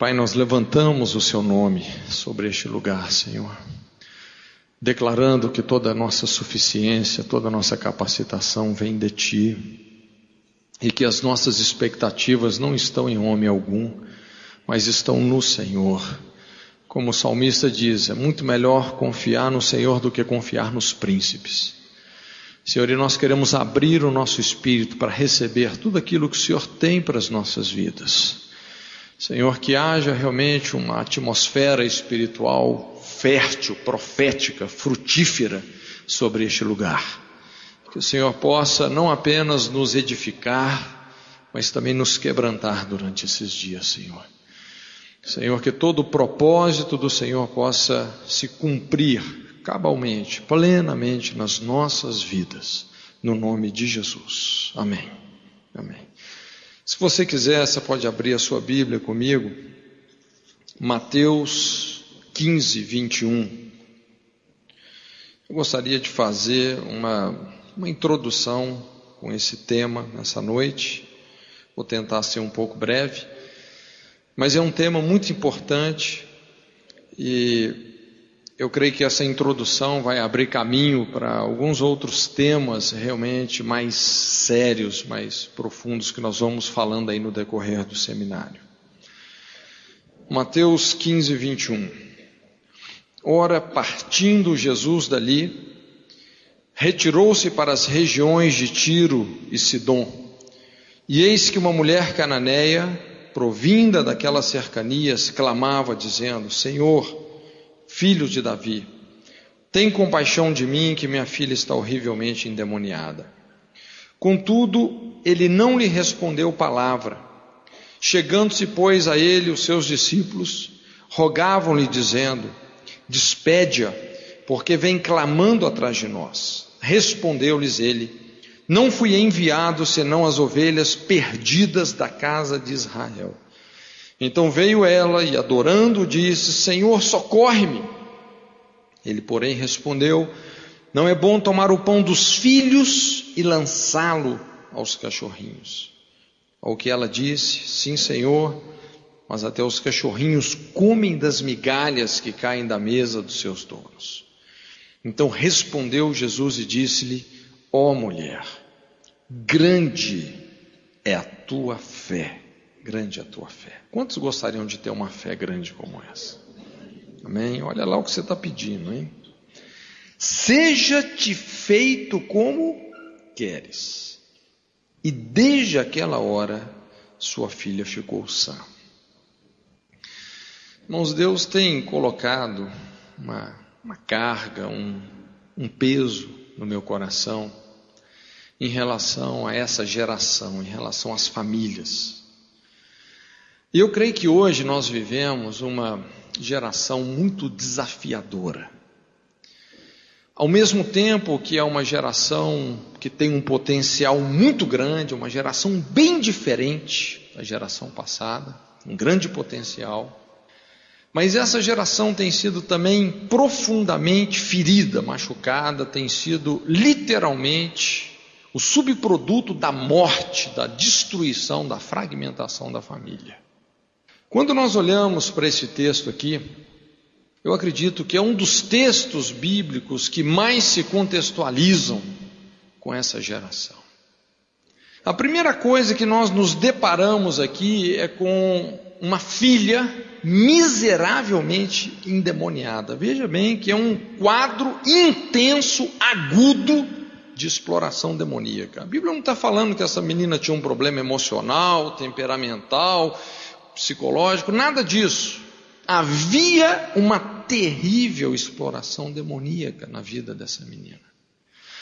Pai, nós levantamos o Seu nome sobre este lugar, Senhor, declarando que toda a nossa suficiência, toda a nossa capacitação vem de Ti e que as nossas expectativas não estão em homem algum, mas estão no Senhor. Como o salmista diz, é muito melhor confiar no Senhor do que confiar nos príncipes. Senhor, e nós queremos abrir o nosso espírito para receber tudo aquilo que o Senhor tem para as nossas vidas. Senhor, que haja realmente uma atmosfera espiritual fértil, profética, frutífera sobre este lugar. Que o Senhor possa não apenas nos edificar, mas também nos quebrantar durante esses dias, Senhor. Senhor, que todo o propósito do Senhor possa se cumprir cabalmente, plenamente nas nossas vidas, no nome de Jesus. Amém. Amém. Se você quiser, você pode abrir a sua Bíblia comigo. Mateus 15, 21. Eu gostaria de fazer uma, uma introdução com esse tema nessa noite. Vou tentar ser um pouco breve, mas é um tema muito importante e eu creio que essa introdução vai abrir caminho para alguns outros temas realmente mais sérios, mais profundos que nós vamos falando aí no decorrer do seminário. Mateus 15, 21. Ora, partindo Jesus dali, retirou-se para as regiões de Tiro e Sidom. E eis que uma mulher cananeia, provinda daquelas cercanias, clamava, dizendo: Senhor, filho de Davi, tem compaixão de mim, que minha filha está horrivelmente endemoniada. Contudo, ele não lhe respondeu palavra. Chegando-se, pois, a ele os seus discípulos, rogavam-lhe, dizendo: Despede-a, porque vem clamando atrás de nós. Respondeu-lhes ele: Não fui enviado senão as ovelhas perdidas da casa de Israel. Então veio ela e, adorando, disse: Senhor, socorre-me. Ele, porém, respondeu: Não é bom tomar o pão dos filhos e lançá-lo aos cachorrinhos. Ao que ela disse: Sim, Senhor, mas até os cachorrinhos comem das migalhas que caem da mesa dos seus donos. Então respondeu Jesus e disse-lhe: Ó oh, mulher, grande é a tua fé grande a tua fé. Quantos gostariam de ter uma fé grande como essa? Amém? Olha lá o que você está pedindo, hein? Seja-te feito como queres. E desde aquela hora, sua filha ficou sã. Irmãos, Deus tem colocado uma, uma carga, um, um peso no meu coração em relação a essa geração, em relação às famílias. E eu creio que hoje nós vivemos uma geração muito desafiadora. Ao mesmo tempo que é uma geração que tem um potencial muito grande, uma geração bem diferente da geração passada, um grande potencial. Mas essa geração tem sido também profundamente ferida, machucada, tem sido literalmente o subproduto da morte, da destruição, da fragmentação da família. Quando nós olhamos para esse texto aqui, eu acredito que é um dos textos bíblicos que mais se contextualizam com essa geração. A primeira coisa que nós nos deparamos aqui é com uma filha miseravelmente endemoniada. Veja bem que é um quadro intenso, agudo de exploração demoníaca. A Bíblia não está falando que essa menina tinha um problema emocional, temperamental, psicológico, nada disso. Havia uma terrível exploração demoníaca na vida dessa menina.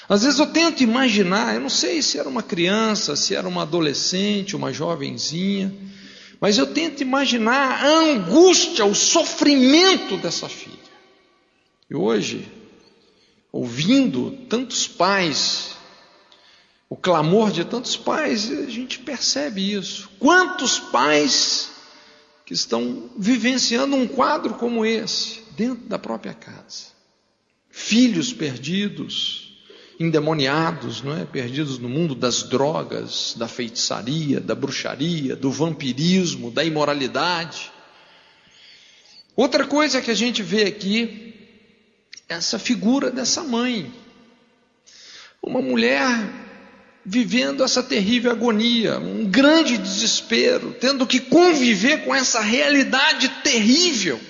Às vezes eu tento imaginar, eu não sei se era uma criança, se era uma adolescente, uma jovenzinha, mas eu tento imaginar a angústia, o sofrimento dessa filha. E hoje, ouvindo tantos pais, o clamor de tantos pais, a gente percebe isso. Quantos pais que estão vivenciando um quadro como esse, dentro da própria casa. Filhos perdidos, endemoniados, não é? Perdidos no mundo das drogas, da feitiçaria, da bruxaria, do vampirismo, da imoralidade. Outra coisa que a gente vê aqui, essa figura dessa mãe. Uma mulher vivendo essa terrível agonia, um grande desespero, tendo que conviver com essa realidade terrível.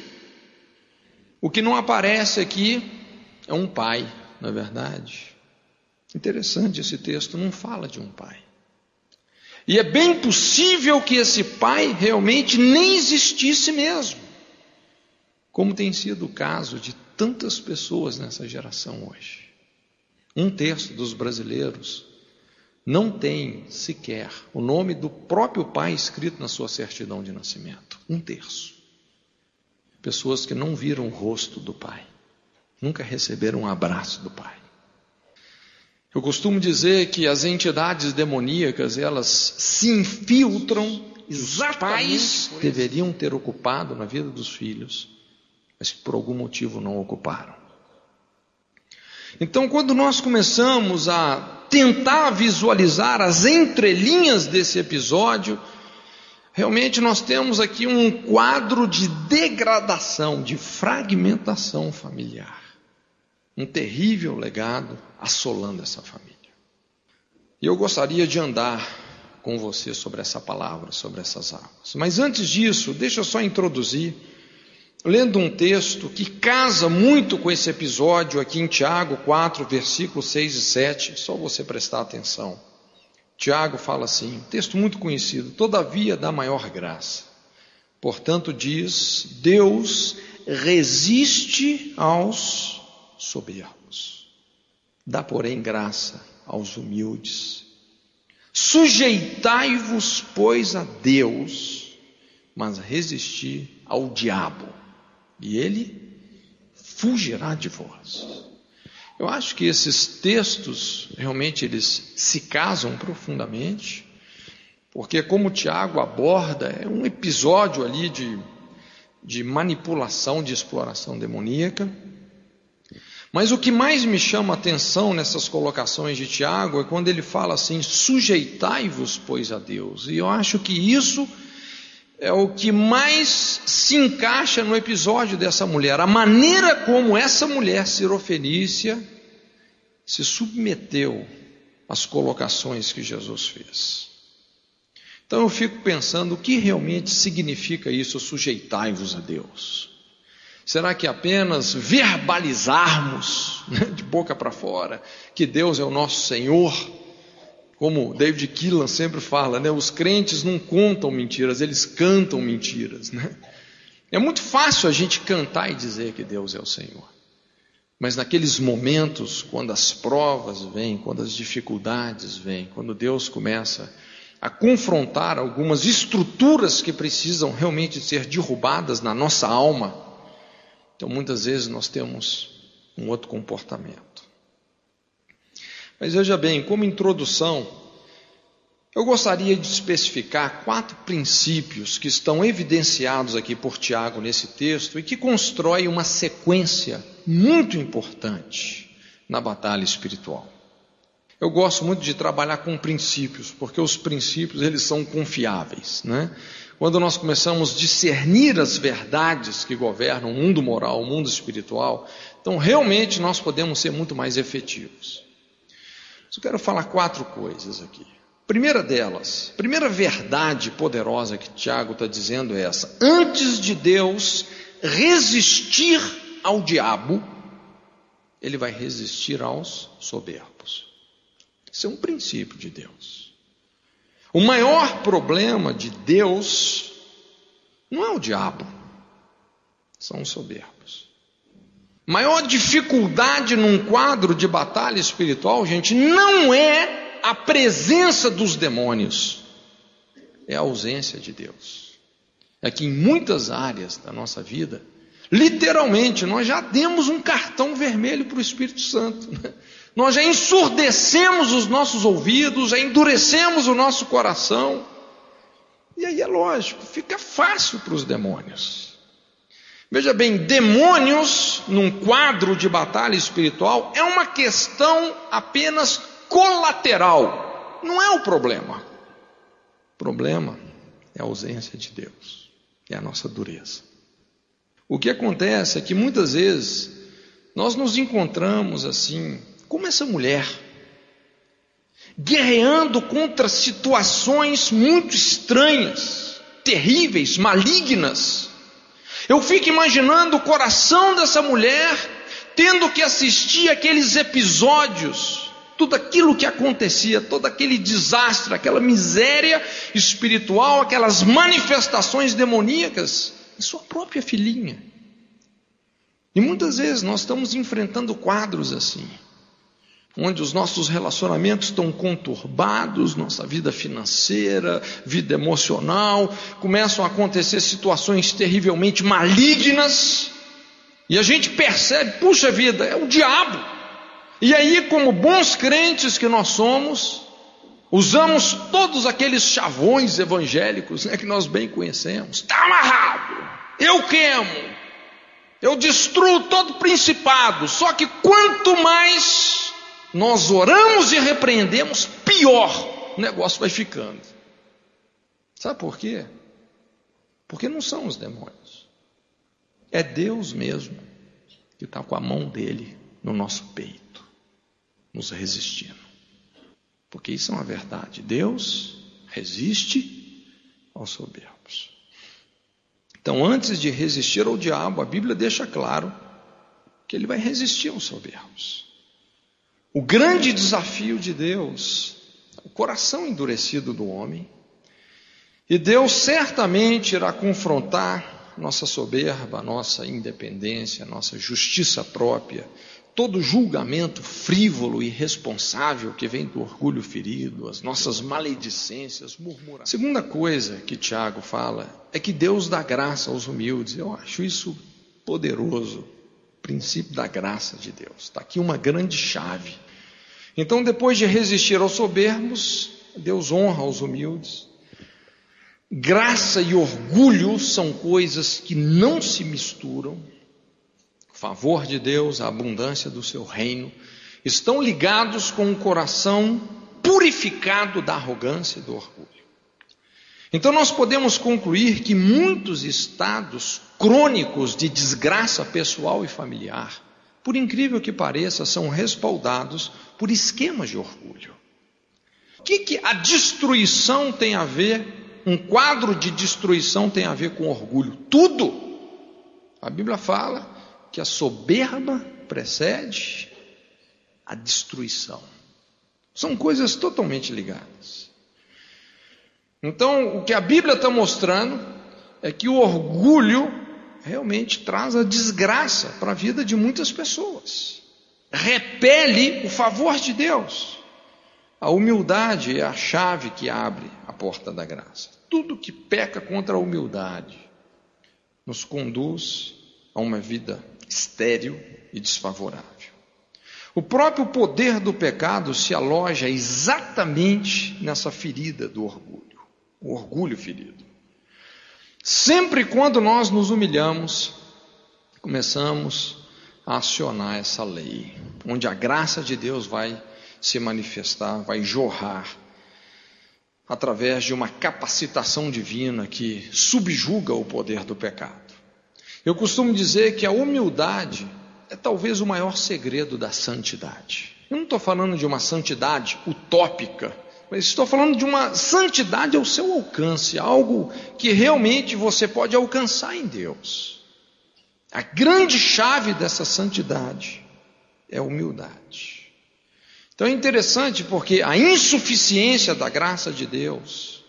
O que não aparece aqui é um pai, na verdade. Interessante esse texto, não fala de um pai. E é bem possível que esse pai realmente nem existisse mesmo, como tem sido o caso de tantas pessoas nessa geração hoje. Um terço dos brasileiros não tem sequer o nome do próprio pai escrito na sua certidão de nascimento. Um terço. Pessoas que não viram o rosto do pai, nunca receberam um abraço do pai. Eu costumo dizer que as entidades demoníacas, elas se infiltram, os pais deveriam ter ocupado na vida dos filhos, mas por algum motivo não ocuparam. Então, quando nós começamos a tentar visualizar as entrelinhas desse episódio, realmente nós temos aqui um quadro de degradação, de fragmentação familiar. Um terrível legado assolando essa família. E eu gostaria de andar com você sobre essa palavra, sobre essas águas. Mas antes disso, deixa eu só introduzir lendo um texto que casa muito com esse episódio aqui em Tiago 4, versículos 6 e 7, só você prestar atenção. Tiago fala assim, texto muito conhecido, todavia da maior graça. Portanto, diz: Deus resiste aos soberbos, dá, porém, graça aos humildes. Sujeitai-vos, pois, a Deus, mas resisti ao diabo e ele fugirá de vós. Eu acho que esses textos realmente eles se casam profundamente, porque como Tiago aborda, é um episódio ali de, de manipulação, de exploração demoníaca. Mas o que mais me chama a atenção nessas colocações de Tiago é quando ele fala assim: sujeitai-vos, pois, a Deus. E eu acho que isso é o que mais se encaixa no episódio dessa mulher, a maneira como essa mulher sirofenícia se submeteu às colocações que Jesus fez. Então eu fico pensando o que realmente significa isso, sujeitai-vos a Deus. Será que apenas verbalizarmos né, de boca para fora que Deus é o nosso Senhor como David Keelan sempre fala, né, os crentes não contam mentiras, eles cantam mentiras. Né? É muito fácil a gente cantar e dizer que Deus é o Senhor. Mas naqueles momentos, quando as provas vêm, quando as dificuldades vêm, quando Deus começa a confrontar algumas estruturas que precisam realmente ser derrubadas na nossa alma, então muitas vezes nós temos um outro comportamento. Mas veja bem, como introdução, eu gostaria de especificar quatro princípios que estão evidenciados aqui por Tiago nesse texto e que constroem uma sequência muito importante na batalha espiritual. Eu gosto muito de trabalhar com princípios, porque os princípios eles são confiáveis, né? Quando nós começamos a discernir as verdades que governam o mundo moral, o mundo espiritual, então realmente nós podemos ser muito mais efetivos. Eu quero falar quatro coisas aqui. Primeira delas, primeira verdade poderosa que Tiago está dizendo é essa: antes de Deus resistir ao diabo, ele vai resistir aos soberbos. Isso é um princípio de Deus. O maior problema de Deus não é o diabo, são os soberbos. Maior dificuldade num quadro de batalha espiritual, gente, não é a presença dos demônios, é a ausência de Deus. É que em muitas áreas da nossa vida, literalmente, nós já demos um cartão vermelho para o Espírito Santo. Né? Nós já ensurdecemos os nossos ouvidos, já endurecemos o nosso coração. E aí é lógico, fica fácil para os demônios. Veja bem, demônios num quadro de batalha espiritual é uma questão apenas colateral, não é o problema. O problema é a ausência de Deus, é a nossa dureza. O que acontece é que muitas vezes nós nos encontramos assim, como essa mulher, guerreando contra situações muito estranhas, terríveis, malignas. Eu fico imaginando o coração dessa mulher tendo que assistir aqueles episódios, tudo aquilo que acontecia, todo aquele desastre, aquela miséria espiritual, aquelas manifestações demoníacas em sua própria filhinha. E muitas vezes nós estamos enfrentando quadros assim onde os nossos relacionamentos estão conturbados, nossa vida financeira, vida emocional, começam a acontecer situações terrivelmente malignas, e a gente percebe, puxa vida, é o diabo. E aí, como bons crentes que nós somos, usamos todos aqueles chavões evangélicos né, que nós bem conhecemos. Está amarrado, eu queimo, eu destruo todo principado. Só que quanto mais nós oramos e repreendemos, pior o negócio vai ficando. Sabe por quê? Porque não são os demônios, é Deus mesmo que está com a mão dele no nosso peito, nos resistindo. Porque isso é uma verdade. Deus resiste aos soberbos. Então, antes de resistir ao diabo, a Bíblia deixa claro que ele vai resistir aos soberbos. O grande desafio de Deus, o coração endurecido do homem, e Deus certamente irá confrontar nossa soberba, nossa independência, nossa justiça própria, todo julgamento frívolo e irresponsável que vem do orgulho ferido, as nossas maledicências, murmurações. Segunda coisa que Tiago fala é que Deus dá graça aos humildes. Eu acho isso poderoso, princípio da graça de Deus. Está aqui uma grande chave. Então, depois de resistir aos soberbos, Deus honra os humildes. Graça e orgulho são coisas que não se misturam. O favor de Deus, a abundância do seu reino, estão ligados com o coração purificado da arrogância e do orgulho. Então, nós podemos concluir que muitos estados crônicos de desgraça pessoal e familiar, por incrível que pareça, são respaldados por esquemas de orgulho. O que, que a destruição tem a ver, um quadro de destruição tem a ver com orgulho? Tudo! A Bíblia fala que a soberba precede a destruição. São coisas totalmente ligadas. Então, o que a Bíblia está mostrando é que o orgulho realmente traz a desgraça para a vida de muitas pessoas repele o favor de Deus. A humildade é a chave que abre a porta da graça. Tudo que peca contra a humildade nos conduz a uma vida estéril e desfavorável. O próprio poder do pecado se aloja exatamente nessa ferida do orgulho, o orgulho ferido. Sempre quando nós nos humilhamos, começamos a acionar essa lei, onde a graça de Deus vai se manifestar, vai jorrar, através de uma capacitação divina que subjuga o poder do pecado. Eu costumo dizer que a humildade é talvez o maior segredo da santidade. Eu não estou falando de uma santidade utópica, mas estou falando de uma santidade ao seu alcance, algo que realmente você pode alcançar em Deus. A grande chave dessa santidade é a humildade. Então é interessante porque a insuficiência da graça de Deus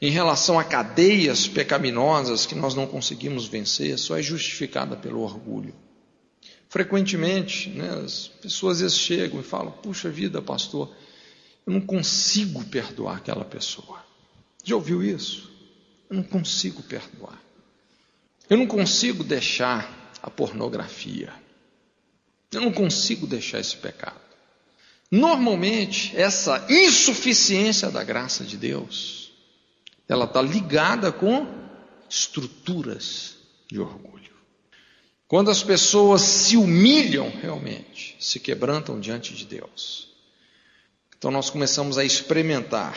em relação a cadeias pecaminosas que nós não conseguimos vencer só é justificada pelo orgulho. Frequentemente, né, as pessoas às vezes chegam e falam: Puxa vida, pastor, eu não consigo perdoar aquela pessoa. Já ouviu isso? Eu não consigo perdoar. Eu não consigo deixar a pornografia. Eu não consigo deixar esse pecado. Normalmente, essa insuficiência da graça de Deus, ela está ligada com estruturas de orgulho. Quando as pessoas se humilham realmente, se quebrantam diante de Deus, então nós começamos a experimentar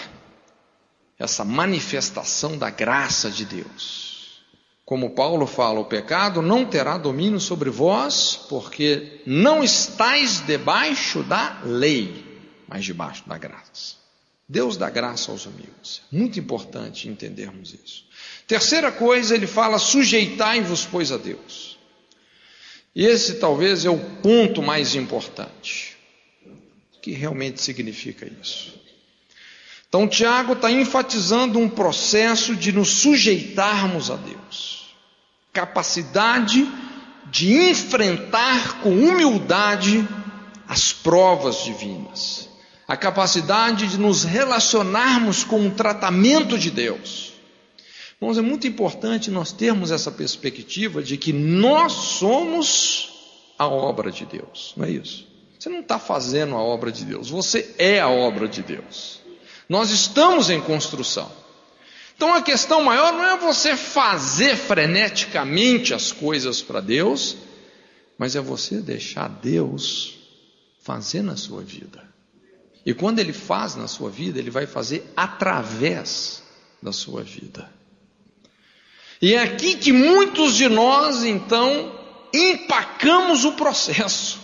essa manifestação da graça de Deus Como Paulo fala, o pecado não terá domínio sobre vós, porque não estáis debaixo da lei, mas debaixo da graça. Deus dá graça aos amigos. Muito importante entendermos isso. Terceira coisa, ele fala: sujeitai-vos, pois, a Deus. E esse talvez é o ponto mais importante. Que realmente significa isso? Então, Tiago está enfatizando um processo de nos sujeitarmos a Deus, capacidade de enfrentar com humildade as provas divinas, a capacidade de nos relacionarmos com o tratamento de Deus. Irmãos, é muito importante nós termos essa perspectiva de que nós somos a obra de Deus, não é isso? Você não está fazendo a obra de Deus, você é a obra de Deus. Nós estamos em construção. Então a questão maior não é você fazer freneticamente as coisas para Deus, mas é você deixar Deus fazer na sua vida. E quando ele faz na sua vida, ele vai fazer através da sua vida. E é aqui que muitos de nós, então, empacamos o processo.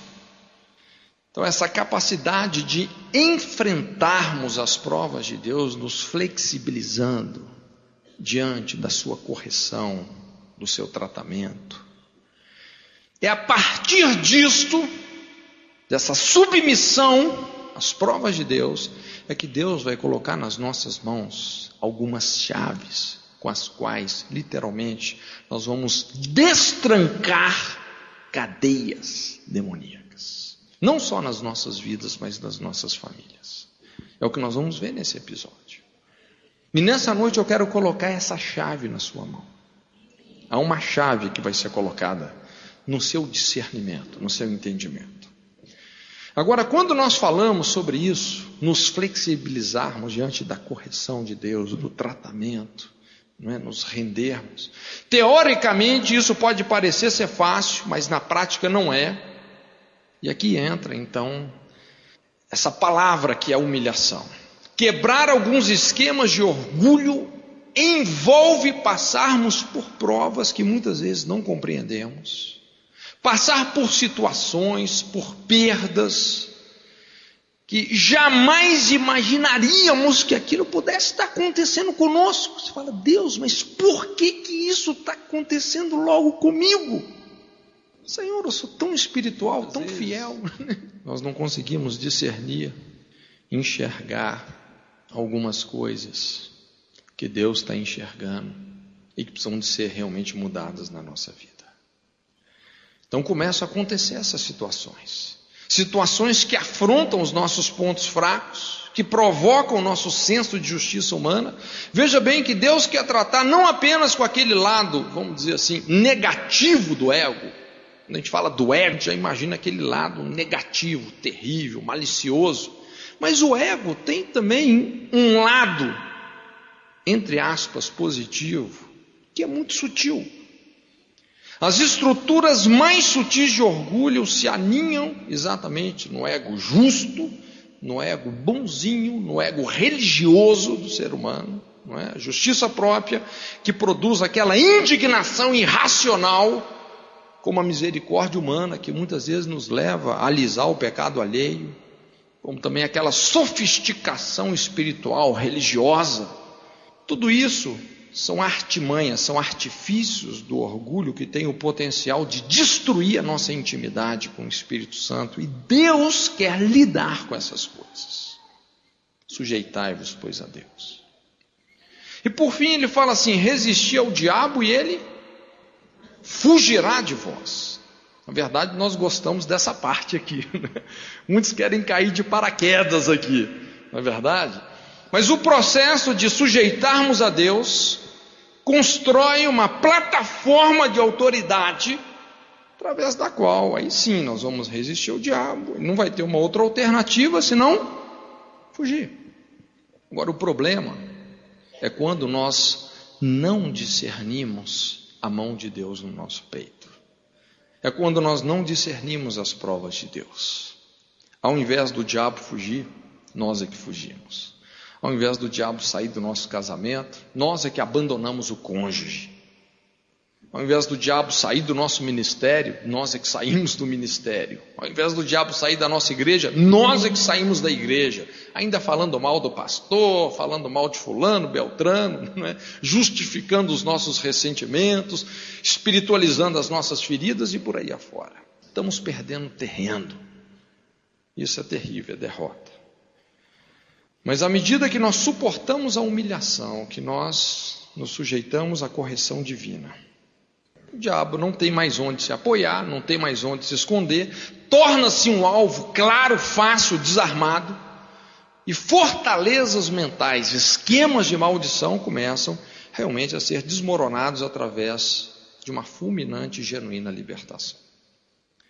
Então, essa capacidade de enfrentarmos as provas de Deus, nos flexibilizando diante da sua correção, do seu tratamento. É a partir disto, dessa submissão, as provas de Deus, é que Deus vai colocar nas nossas mãos algumas chaves com as quais, literalmente, nós vamos destrancar cadeias demoníacas. Não só nas nossas vidas, mas nas nossas famílias. É o que nós vamos ver nesse episódio. E nessa noite eu quero colocar essa chave na sua mão. Há uma chave que vai ser colocada no seu discernimento, no seu entendimento. Agora, quando nós falamos sobre isso, nos flexibilizarmos diante da correção de Deus, do tratamento, é? nos rendermos. Teoricamente, isso pode parecer ser fácil, mas na prática não é. E aqui entra, então, essa palavra que é humilhação. Quebrar alguns esquemas de orgulho envolve passarmos por provas que muitas vezes não compreendemos passar por situações, por perdas, que jamais imaginaríamos que aquilo pudesse estar acontecendo conosco. Você fala, Deus, mas por que, que isso está acontecendo logo comigo? Senhor, eu sou tão espiritual, Às tão vezes, fiel. Nós não conseguimos discernir, enxergar algumas coisas que Deus está enxergando e que precisam de ser realmente mudadas na nossa vida. Então começam a acontecer essas situações. Situações que afrontam os nossos pontos fracos, que provocam o nosso senso de justiça humana. Veja bem que Deus quer tratar não apenas com aquele lado, vamos dizer assim, negativo do ego. Quando a gente fala do ego, já imagina aquele lado negativo, terrível, malicioso. Mas o ego tem também um lado, entre aspas, positivo, que é muito sutil. As estruturas mais sutis de orgulho se aninham exatamente no ego justo, no ego bonzinho, no ego religioso do ser humano, não é? Justiça própria que produz aquela indignação irracional, como a misericórdia humana que muitas vezes nos leva a alisar o pecado alheio, como também aquela sofisticação espiritual, religiosa. Tudo isso são artimanhas, são artifícios do orgulho que tem o potencial de destruir a nossa intimidade com o Espírito Santo. E Deus quer lidar com essas coisas. Sujeitai-vos, pois, a Deus. E por fim ele fala assim: resisti ao diabo e ele fugirá de vós. Na verdade, nós gostamos dessa parte aqui. Né? Muitos querem cair de paraquedas aqui, na é verdade. Mas o processo de sujeitarmos a Deus constrói uma plataforma de autoridade através da qual aí sim nós vamos resistir ao diabo. Não vai ter uma outra alternativa senão fugir. Agora o problema é quando nós não discernimos a mão de Deus no nosso peito. É quando nós não discernimos as provas de Deus. Ao invés do diabo fugir, nós é que fugimos. Ao invés do diabo sair do nosso casamento, nós é que abandonamos o cônjuge. Ao invés do diabo sair do nosso ministério, nós é que saímos do ministério. Ao invés do diabo sair da nossa igreja, nós é que saímos da igreja. Ainda falando mal do pastor, falando mal de fulano, beltrano, é? justificando os nossos ressentimentos, espiritualizando as nossas feridas e por aí afora. Estamos perdendo terreno. Isso é terrível, é derrota. Mas à medida que nós suportamos a humilhação, que nós nos sujeitamos à correção divina, o diabo não tem mais onde se apoiar, não tem mais onde se esconder, torna-se um alvo claro, fácil, desarmado, e fortalezas mentais, esquemas de maldição começam realmente a ser desmoronados através de uma fulminante e genuína libertação.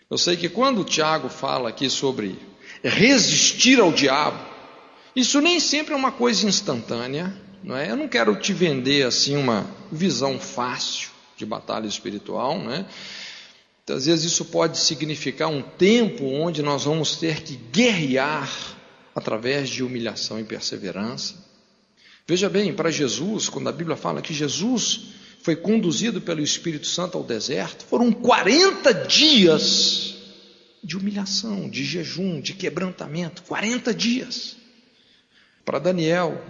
Eu sei que quando o Tiago fala aqui sobre resistir ao diabo, isso nem sempre é uma coisa instantânea, não é? Eu não quero te vender assim uma visão fácil de batalha espiritual, né? Às vezes isso pode significar um tempo onde nós vamos ter que guerrear através de humilhação e perseverança. Veja bem, para Jesus, quando a Bíblia fala que Jesus foi conduzido pelo Espírito Santo ao deserto, foram 40 dias de humilhação, de jejum, de quebrantamento 40 dias. Para Daniel,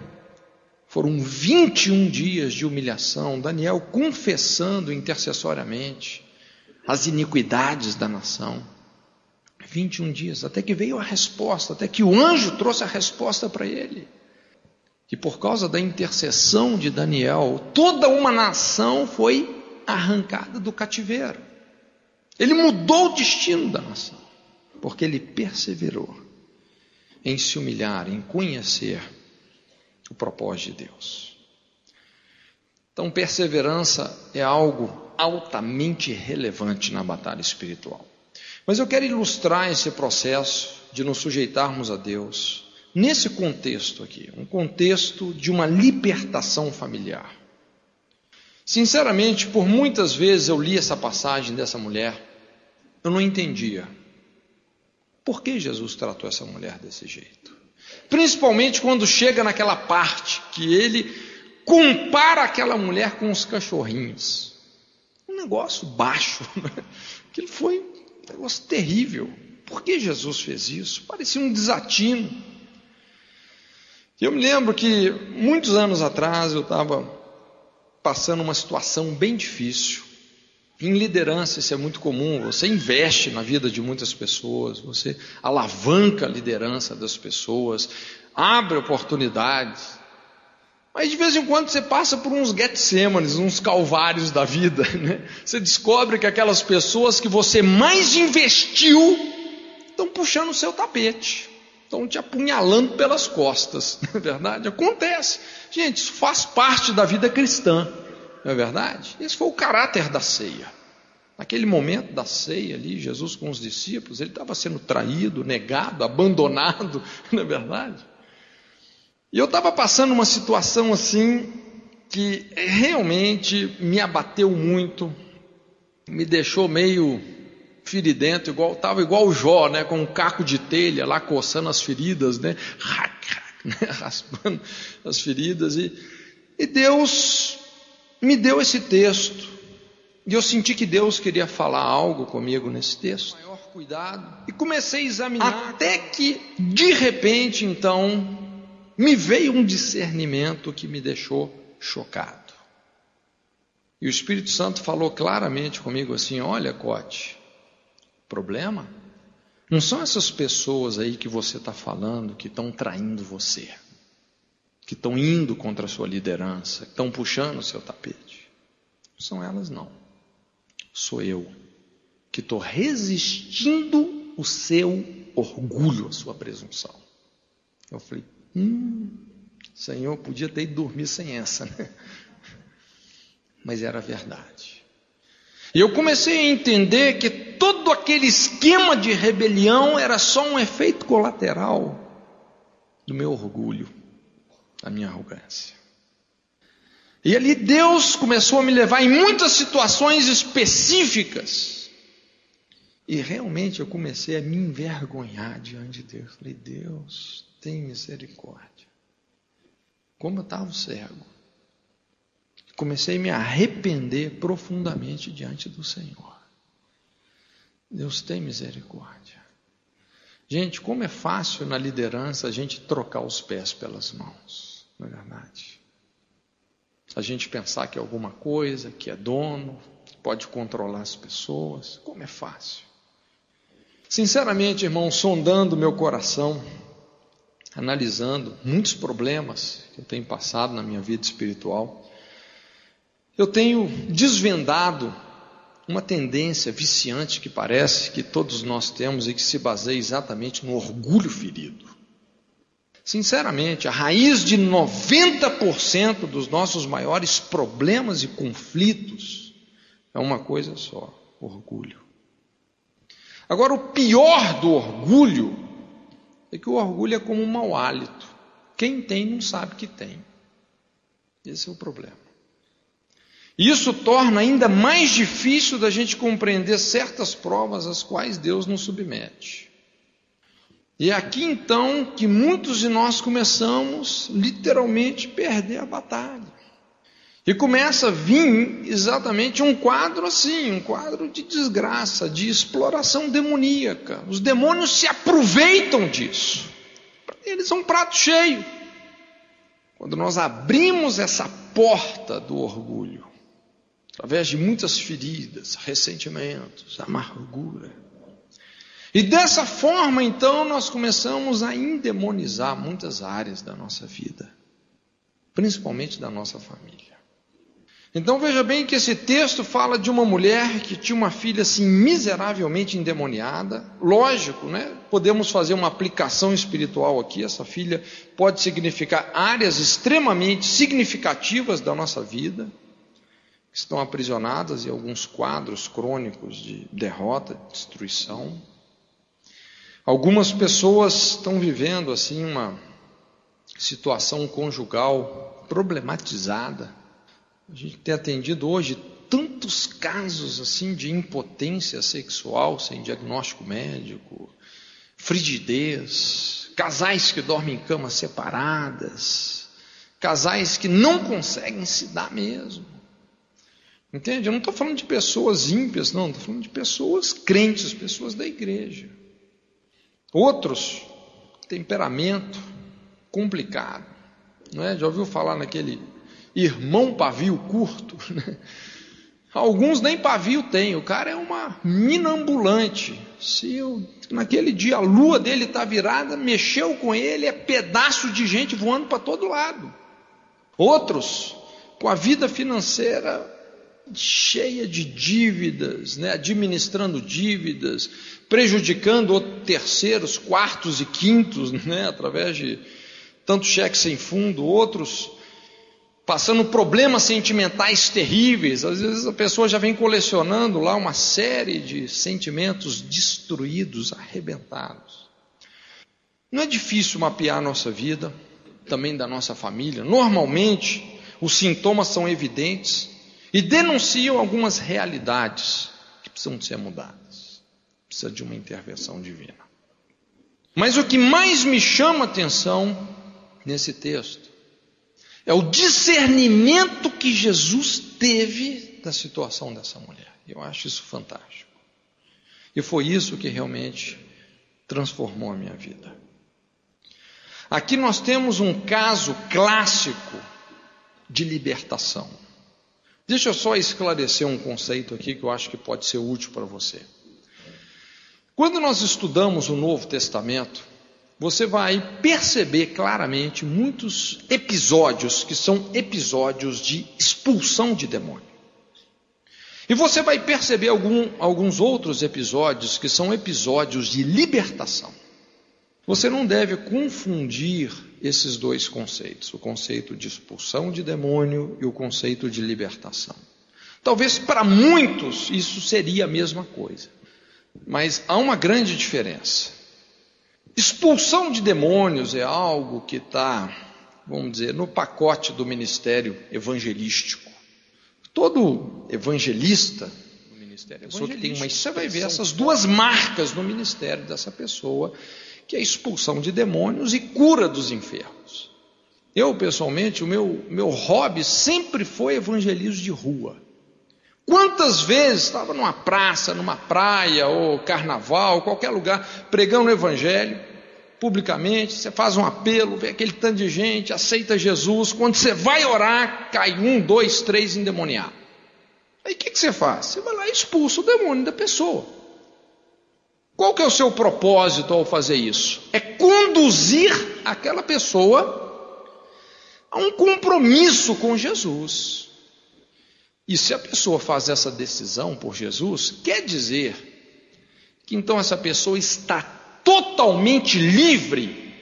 foram 21 dias de humilhação, Daniel confessando intercessoriamente as iniquidades da nação. 21 dias, até que veio a resposta, até que o anjo trouxe a resposta para ele. E por causa da intercessão de Daniel, toda uma nação foi arrancada do cativeiro. Ele mudou o destino da nação, porque ele perseverou em se humilhar, em conhecer o propósito de Deus. Então, perseverança é algo altamente relevante na batalha espiritual. Mas eu quero ilustrar esse processo de nos sujeitarmos a Deus nesse contexto aqui, um contexto de uma libertação familiar. Sinceramente, por muitas vezes eu li essa passagem dessa mulher, eu não entendia por que Jesus tratou essa mulher desse jeito. Principalmente quando chega naquela parte que ele compara aquela mulher com os cachorrinhos. Um negócio baixo. Né? Aquilo foi um negócio terrível. Por que Jesus fez isso? Parecia um desatino. Eu me lembro que muitos anos atrás eu estava passando uma situação bem difícil. Em liderança, isso é muito comum. Você investe na vida de muitas pessoas, você alavanca a liderança das pessoas, abre oportunidades. Mas de vez em quando você passa por uns Getsêmanes, uns calvários da vida. Né? Você descobre que aquelas pessoas que você mais investiu estão puxando o seu tapete, estão te apunhalando pelas costas. Não é verdade? Acontece. Gente, isso faz parte da vida cristã. Não é verdade? Esse foi o caráter da ceia. Naquele momento da ceia ali, Jesus com os discípulos, ele estava sendo traído, negado, abandonado, não é verdade? E eu estava passando uma situação assim que realmente me abateu muito, me deixou meio feridento, igual estava igual o Jó, né, com um caco de telha lá coçando as feridas, né, né raspando as feridas e, e Deus me deu esse texto. E eu senti que Deus queria falar algo comigo nesse texto. Maior cuidado. E comecei a examinar até que de repente então me veio um discernimento que me deixou chocado. E o Espírito Santo falou claramente comigo assim: "Olha, Cote, problema não são essas pessoas aí que você está falando que estão traindo você que estão indo contra a sua liderança, que estão puxando o seu tapete. Não são elas, não. Sou eu que estou resistindo o seu orgulho, a sua presunção. Eu falei, hum, Senhor, podia ter ido dormir sem essa, né? Mas era verdade. E eu comecei a entender que todo aquele esquema de rebelião era só um efeito colateral do meu orgulho a minha arrogância. E ali Deus começou a me levar em muitas situações específicas. E realmente eu comecei a me envergonhar diante de Deus. Falei, Deus, tem misericórdia. Como eu estava cego. comecei a me arrepender profundamente diante do Senhor. Deus tem misericórdia. Gente, como é fácil na liderança a gente trocar os pés pelas mãos, não é verdade? A gente pensar que é alguma coisa, que é dono, pode controlar as pessoas, como é fácil. Sinceramente, irmão, sondando meu coração, analisando muitos problemas que eu tenho passado na minha vida espiritual, eu tenho desvendado uma tendência viciante que parece que todos nós temos e que se baseia exatamente no orgulho ferido. Sinceramente, a raiz de 90% dos nossos maiores problemas e conflitos é uma coisa só: orgulho. Agora, o pior do orgulho é que o orgulho é como um mau hálito. Quem tem não sabe que tem. Esse é o problema. Isso torna ainda mais difícil da gente compreender certas provas às quais Deus nos submete. E é aqui então que muitos de nós começamos literalmente a perder a batalha. E começa a vir exatamente um quadro assim, um quadro de desgraça, de exploração demoníaca. Os demônios se aproveitam disso. Eles são um prato cheio. Quando nós abrimos essa porta do orgulho, através de muitas feridas, ressentimentos, amargura. E dessa forma, então, nós começamos a endemonizar muitas áreas da nossa vida, principalmente da nossa família. Então veja bem que esse texto fala de uma mulher que tinha uma filha assim miseravelmente endemoniada. Lógico, né? Podemos fazer uma aplicação espiritual aqui. Essa filha pode significar áreas extremamente significativas da nossa vida estão aprisionadas em alguns quadros crônicos de derrota, destruição. Algumas pessoas estão vivendo assim uma situação conjugal problematizada. A gente tem atendido hoje tantos casos assim de impotência sexual sem diagnóstico médico, frigidez, casais que dormem em camas separadas, casais que não conseguem se dar mesmo. Entende? Eu não estou falando de pessoas ímpias, não, estou falando de pessoas crentes, pessoas da igreja. Outros, temperamento complicado. Não é? Já ouviu falar naquele irmão pavio curto? Né? Alguns nem pavio tem, o cara é uma mina ambulante. Se eu, naquele dia a lua dele está virada, mexeu com ele, é pedaço de gente voando para todo lado. Outros, com a vida financeira cheia de dívidas, né, administrando dívidas, prejudicando terceiros, quartos e quintos, né, através de tantos cheques sem fundo, outros passando problemas sentimentais terríveis. Às vezes a pessoa já vem colecionando lá uma série de sentimentos destruídos, arrebentados. Não é difícil mapear a nossa vida, também da nossa família. Normalmente, os sintomas são evidentes e denunciam algumas realidades que precisam ser mudadas. Precisa de uma intervenção divina. Mas o que mais me chama atenção nesse texto é o discernimento que Jesus teve da situação dessa mulher. Eu acho isso fantástico. E foi isso que realmente transformou a minha vida. Aqui nós temos um caso clássico de libertação. Deixa eu só esclarecer um conceito aqui que eu acho que pode ser útil para você. Quando nós estudamos o Novo Testamento, você vai perceber claramente muitos episódios que são episódios de expulsão de demônio. E você vai perceber algum, alguns outros episódios que são episódios de libertação. Você não deve confundir esses dois conceitos, o conceito de expulsão de demônio e o conceito de libertação. Talvez para muitos isso seria a mesma coisa, mas há uma grande diferença. Expulsão de demônios é algo que está, vamos dizer, no pacote do ministério evangelístico. Todo evangelista, pessoa que tem uma, você vai ver essas duas marcas no ministério dessa pessoa que é expulsão de demônios e cura dos enfermos. Eu, pessoalmente, o meu, meu hobby sempre foi evangelismo de rua. Quantas vezes estava numa praça, numa praia, ou carnaval, qualquer lugar, pregando o evangelho, publicamente, você faz um apelo, vê aquele tanto de gente, aceita Jesus, quando você vai orar, cai um, dois, três endemoniados. Aí o que, que você faz? Você vai lá e expulsa o demônio da pessoa. Qual que é o seu propósito ao fazer isso? É conduzir aquela pessoa a um compromisso com Jesus. E se a pessoa faz essa decisão por Jesus, quer dizer que então essa pessoa está totalmente livre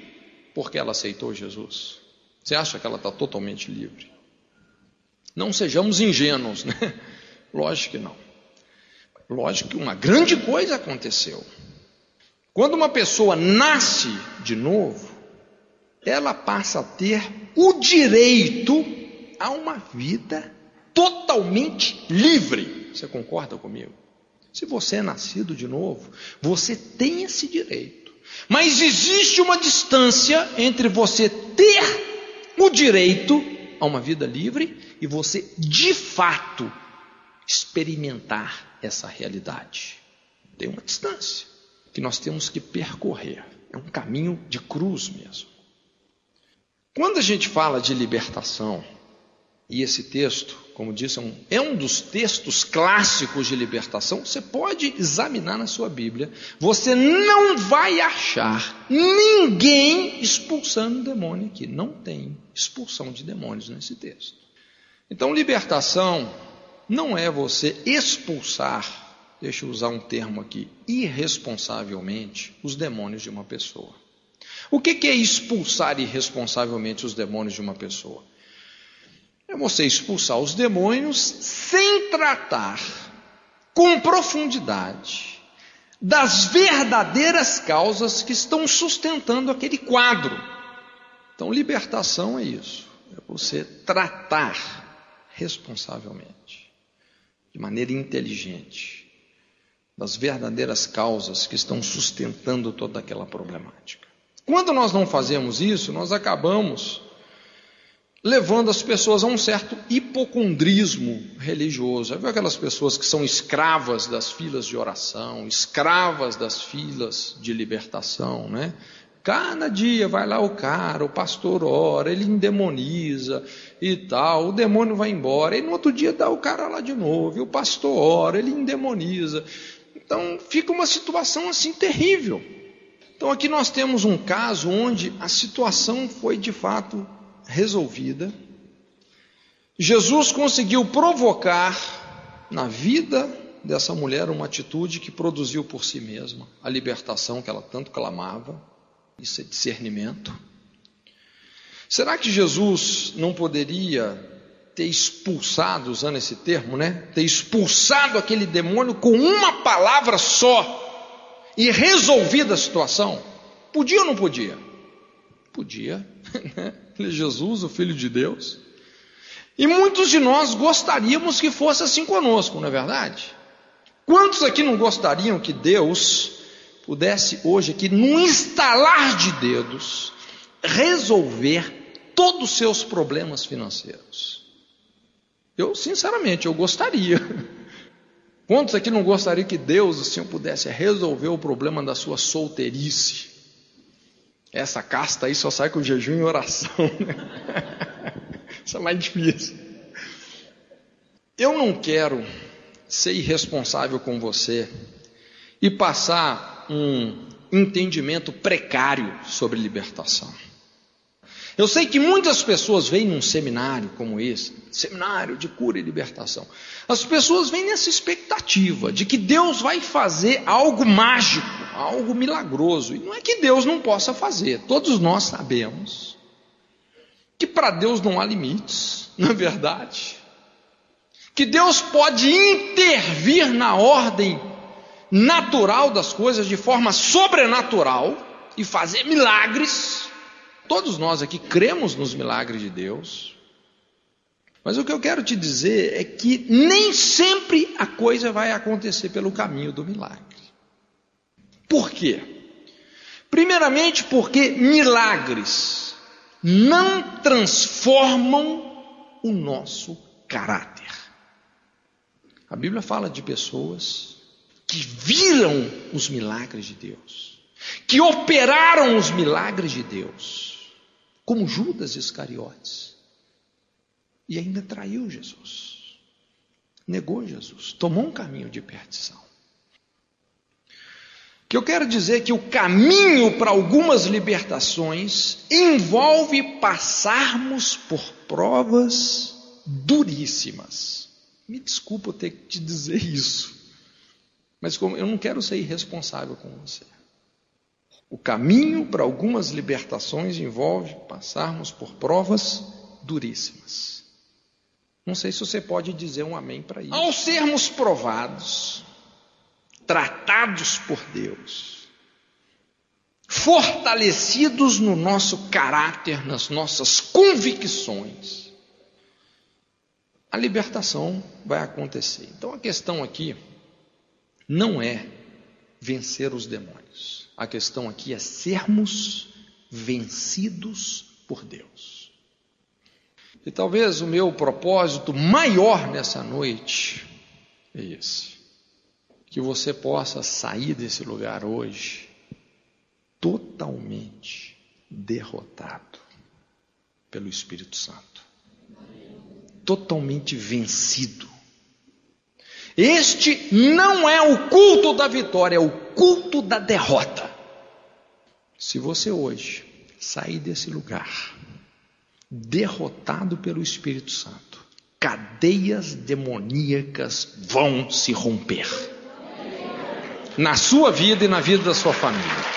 porque ela aceitou Jesus. Você acha que ela está totalmente livre? Não sejamos ingênuos, né? Lógico que não. Lógico que uma grande coisa aconteceu. Quando uma pessoa nasce de novo, ela passa a ter o direito a uma vida totalmente livre. Você concorda comigo? Se você é nascido de novo, você tem esse direito. Mas existe uma distância entre você ter o direito a uma vida livre e você, de fato, experimentar essa realidade. Tem uma distância que nós temos que percorrer. É um caminho de cruz mesmo. Quando a gente fala de libertação, e esse texto, como disse, é um, é um, dos textos clássicos de libertação, você pode examinar na sua Bíblia, você não vai achar ninguém expulsando demônio aqui. Não tem expulsão de demônios nesse texto. Então, libertação não é você expulsar, deixa eu usar um termo aqui, irresponsavelmente os demônios de uma pessoa. O que é expulsar irresponsavelmente os demônios de uma pessoa? É você expulsar os demônios sem tratar com profundidade das verdadeiras causas que estão sustentando aquele quadro. Então, libertação é isso, é você tratar responsavelmente, de maneira inteligente, das verdadeiras causas que estão sustentando toda aquela problemática. Quando nós não fazemos isso, nós acabamos levando as pessoas a um certo hipocondrismo religioso. Já viu aquelas pessoas que são escravas das filas de oração, escravas das filas de libertação, né? Cada dia vai lá o cara, o pastor ora, ele endemoniza e tal, o demônio vai embora, e no outro dia dá o cara lá de novo, e o pastor ora, ele endemoniza. Então fica uma situação assim terrível. Então aqui nós temos um caso onde a situação foi de fato resolvida. Jesus conseguiu provocar na vida dessa mulher uma atitude que produziu por si mesma a libertação que ela tanto clamava. É discernimento. Será que Jesus não poderia ter expulsado, usando esse termo, né? Ter expulsado aquele demônio com uma palavra só e resolvida a situação? Podia ou não podia? Podia, né? Ele é Jesus, o Filho de Deus. E muitos de nós gostaríamos que fosse assim conosco, não é verdade? Quantos aqui não gostariam que Deus pudesse hoje aqui, num instalar de dedos, resolver todos os seus problemas financeiros? Eu, sinceramente, eu gostaria. Quantos aqui não gostariam que Deus, o Senhor, pudesse resolver o problema da sua solteirice? Essa casta aí só sai com jejum e oração. Né? Isso é mais difícil. Eu não quero ser irresponsável com você e passar um entendimento precário sobre libertação. Eu sei que muitas pessoas vêm num seminário como esse, seminário de cura e libertação. As pessoas vêm nessa expectativa de que Deus vai fazer algo mágico, algo milagroso. E não é que Deus não possa fazer, todos nós sabemos que para Deus não há limites, na é verdade. Que Deus pode intervir na ordem natural das coisas de forma sobrenatural e fazer milagres Todos nós aqui cremos nos milagres de Deus. Mas o que eu quero te dizer é que nem sempre a coisa vai acontecer pelo caminho do milagre. Por quê? Primeiramente, porque milagres não transformam o nosso caráter. A Bíblia fala de pessoas que viram os milagres de Deus, que operaram os milagres de Deus, como Judas Iscariotes, e ainda traiu Jesus, negou Jesus, tomou um caminho de perdição. Que eu quero dizer é que o caminho para algumas libertações envolve passarmos por provas duríssimas. Me desculpa eu ter que te dizer isso, mas como eu não quero ser irresponsável com você. O caminho para algumas libertações envolve passarmos por provas duríssimas. Não sei se você pode dizer um amém para isso. Ao sermos provados, tratados por Deus, fortalecidos no nosso caráter, nas nossas convicções, a libertação vai acontecer. Então a questão aqui não é vencer os demônios, a questão aqui é sermos vencidos por Deus. E talvez o meu propósito maior nessa noite é esse que você possa sair desse lugar hoje totalmente derrotado pelo Espírito Santo, totalmente vencido. Este não é o culto da vitória, é o culto da derrota. Se você hoje sair desse lugar derrotado pelo Espírito Santo, cadeias demoníacas vão se romper na sua vida e na vida da sua família.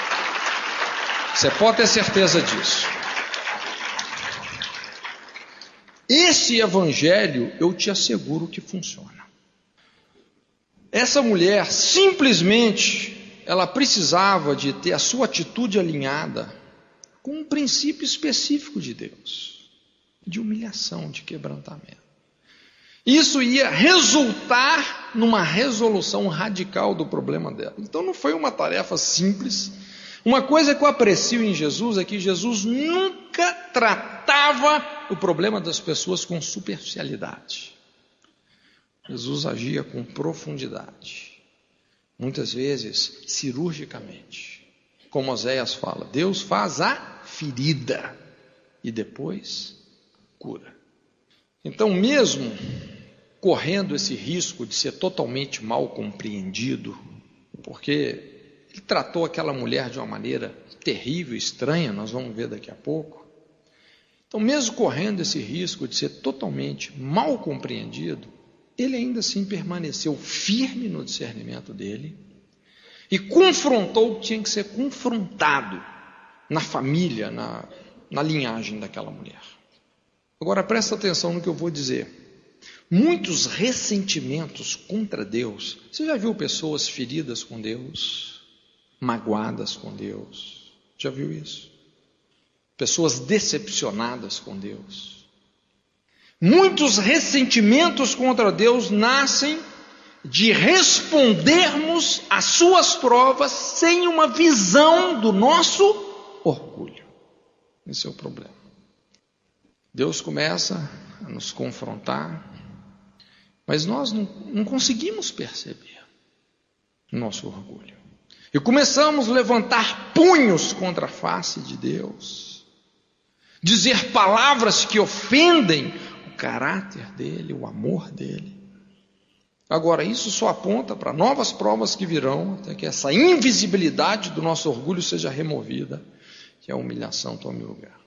Você pode ter certeza disso. Esse evangelho, eu te asseguro que funciona. Essa mulher simplesmente ela precisava de ter a sua atitude alinhada com um princípio específico de Deus, de humilhação, de quebrantamento. Isso ia resultar numa resolução radical do problema dela. Então não foi uma tarefa simples. Uma coisa que eu aprecio em Jesus é que Jesus nunca tratava o problema das pessoas com superficialidade. Jesus agia com profundidade, muitas vezes cirurgicamente. Como Oséias fala, Deus faz a ferida e depois cura. Então, mesmo correndo esse risco de ser totalmente mal compreendido, porque ele tratou aquela mulher de uma maneira terrível, estranha, nós vamos ver daqui a pouco. Então, mesmo correndo esse risco de ser totalmente mal compreendido, ele ainda assim permaneceu firme no discernimento dele e confrontou o que tinha que ser confrontado na família, na, na linhagem daquela mulher. Agora presta atenção no que eu vou dizer. Muitos ressentimentos contra Deus. Você já viu pessoas feridas com Deus? Magoadas com Deus? Já viu isso? Pessoas decepcionadas com Deus. Muitos ressentimentos contra Deus nascem de respondermos às suas provas sem uma visão do nosso orgulho. Esse é o problema. Deus começa a nos confrontar, mas nós não, não conseguimos perceber nosso orgulho. E começamos a levantar punhos contra a face de Deus, dizer palavras que ofendem o caráter dele, o amor dele. Agora, isso só aponta para novas provas que virão, até que essa invisibilidade do nosso orgulho seja removida, que a humilhação tome lugar.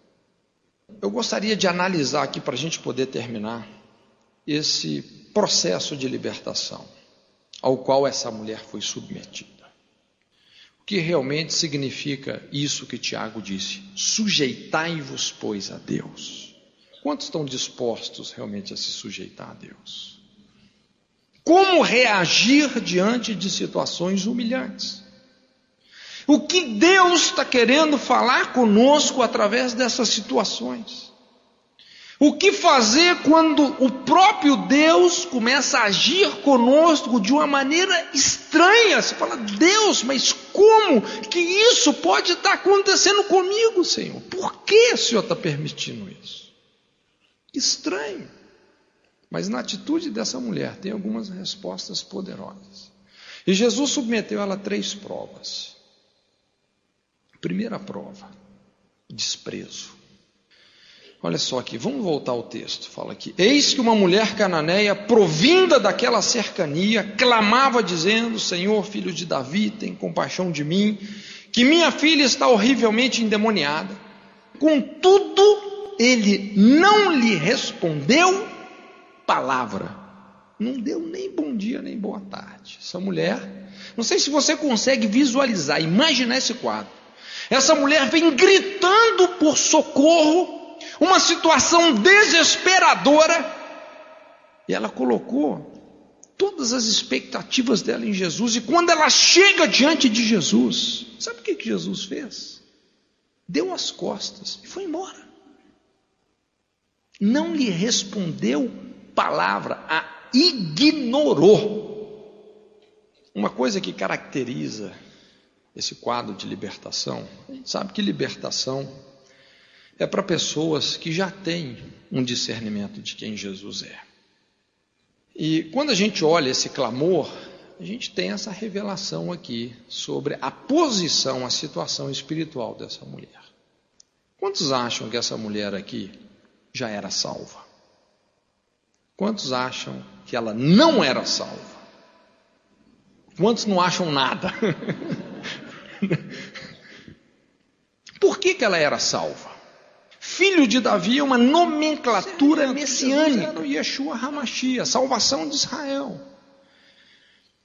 Eu gostaria de analisar aqui para a gente poder terminar esse processo de libertação ao qual essa mulher foi submetida. O que realmente significa isso que Tiago disse? Sujeitai-vos, pois, a Deus. Quantos estão dispostos realmente a se sujeitar a Deus? Como reagir diante de situações humilhantes? O que Deus está querendo falar conosco através dessas situações? O que fazer quando o próprio Deus começa a agir conosco de uma maneira estranha? Você fala, Deus, mas como que isso pode estar acontecendo comigo, Senhor? Por que o Senhor está permitindo isso? Estranho. Mas na atitude dessa mulher tem algumas respostas poderosas. E Jesus submeteu ela a três provas. Primeira prova, desprezo. Olha só aqui, vamos voltar ao texto. Fala aqui: Eis que uma mulher cananeia, provinda daquela cercania, clamava, dizendo: Senhor, filho de Davi, tem compaixão de mim, que minha filha está horrivelmente endemoniada. Contudo, ele não lhe respondeu palavra. Não deu nem bom dia, nem boa tarde. Essa mulher, não sei se você consegue visualizar, imaginar esse quadro. Essa mulher vem gritando por socorro uma situação desesperadora, e ela colocou todas as expectativas dela em Jesus, e quando ela chega diante de Jesus, sabe o que, Jesus fez? Deu as costas e foi embora. Não lhe respondeu palavra, a ignorou. Uma coisa que caracteriza esse quadro de libertação, sabe que libertação é para pessoas que já têm um discernimento de quem Jesus é. E quando a gente olha esse clamor, a gente tem essa revelação aqui sobre a posição, a situação espiritual dessa mulher. Quantos acham que essa mulher aqui já era salva? Quantos acham que ela não era salva? Quantos não acham nada? Por que, que ela era salva? Filho de Davi é uma nomenclatura messiânica. No Yeshua Hamashia, salvação de Israel.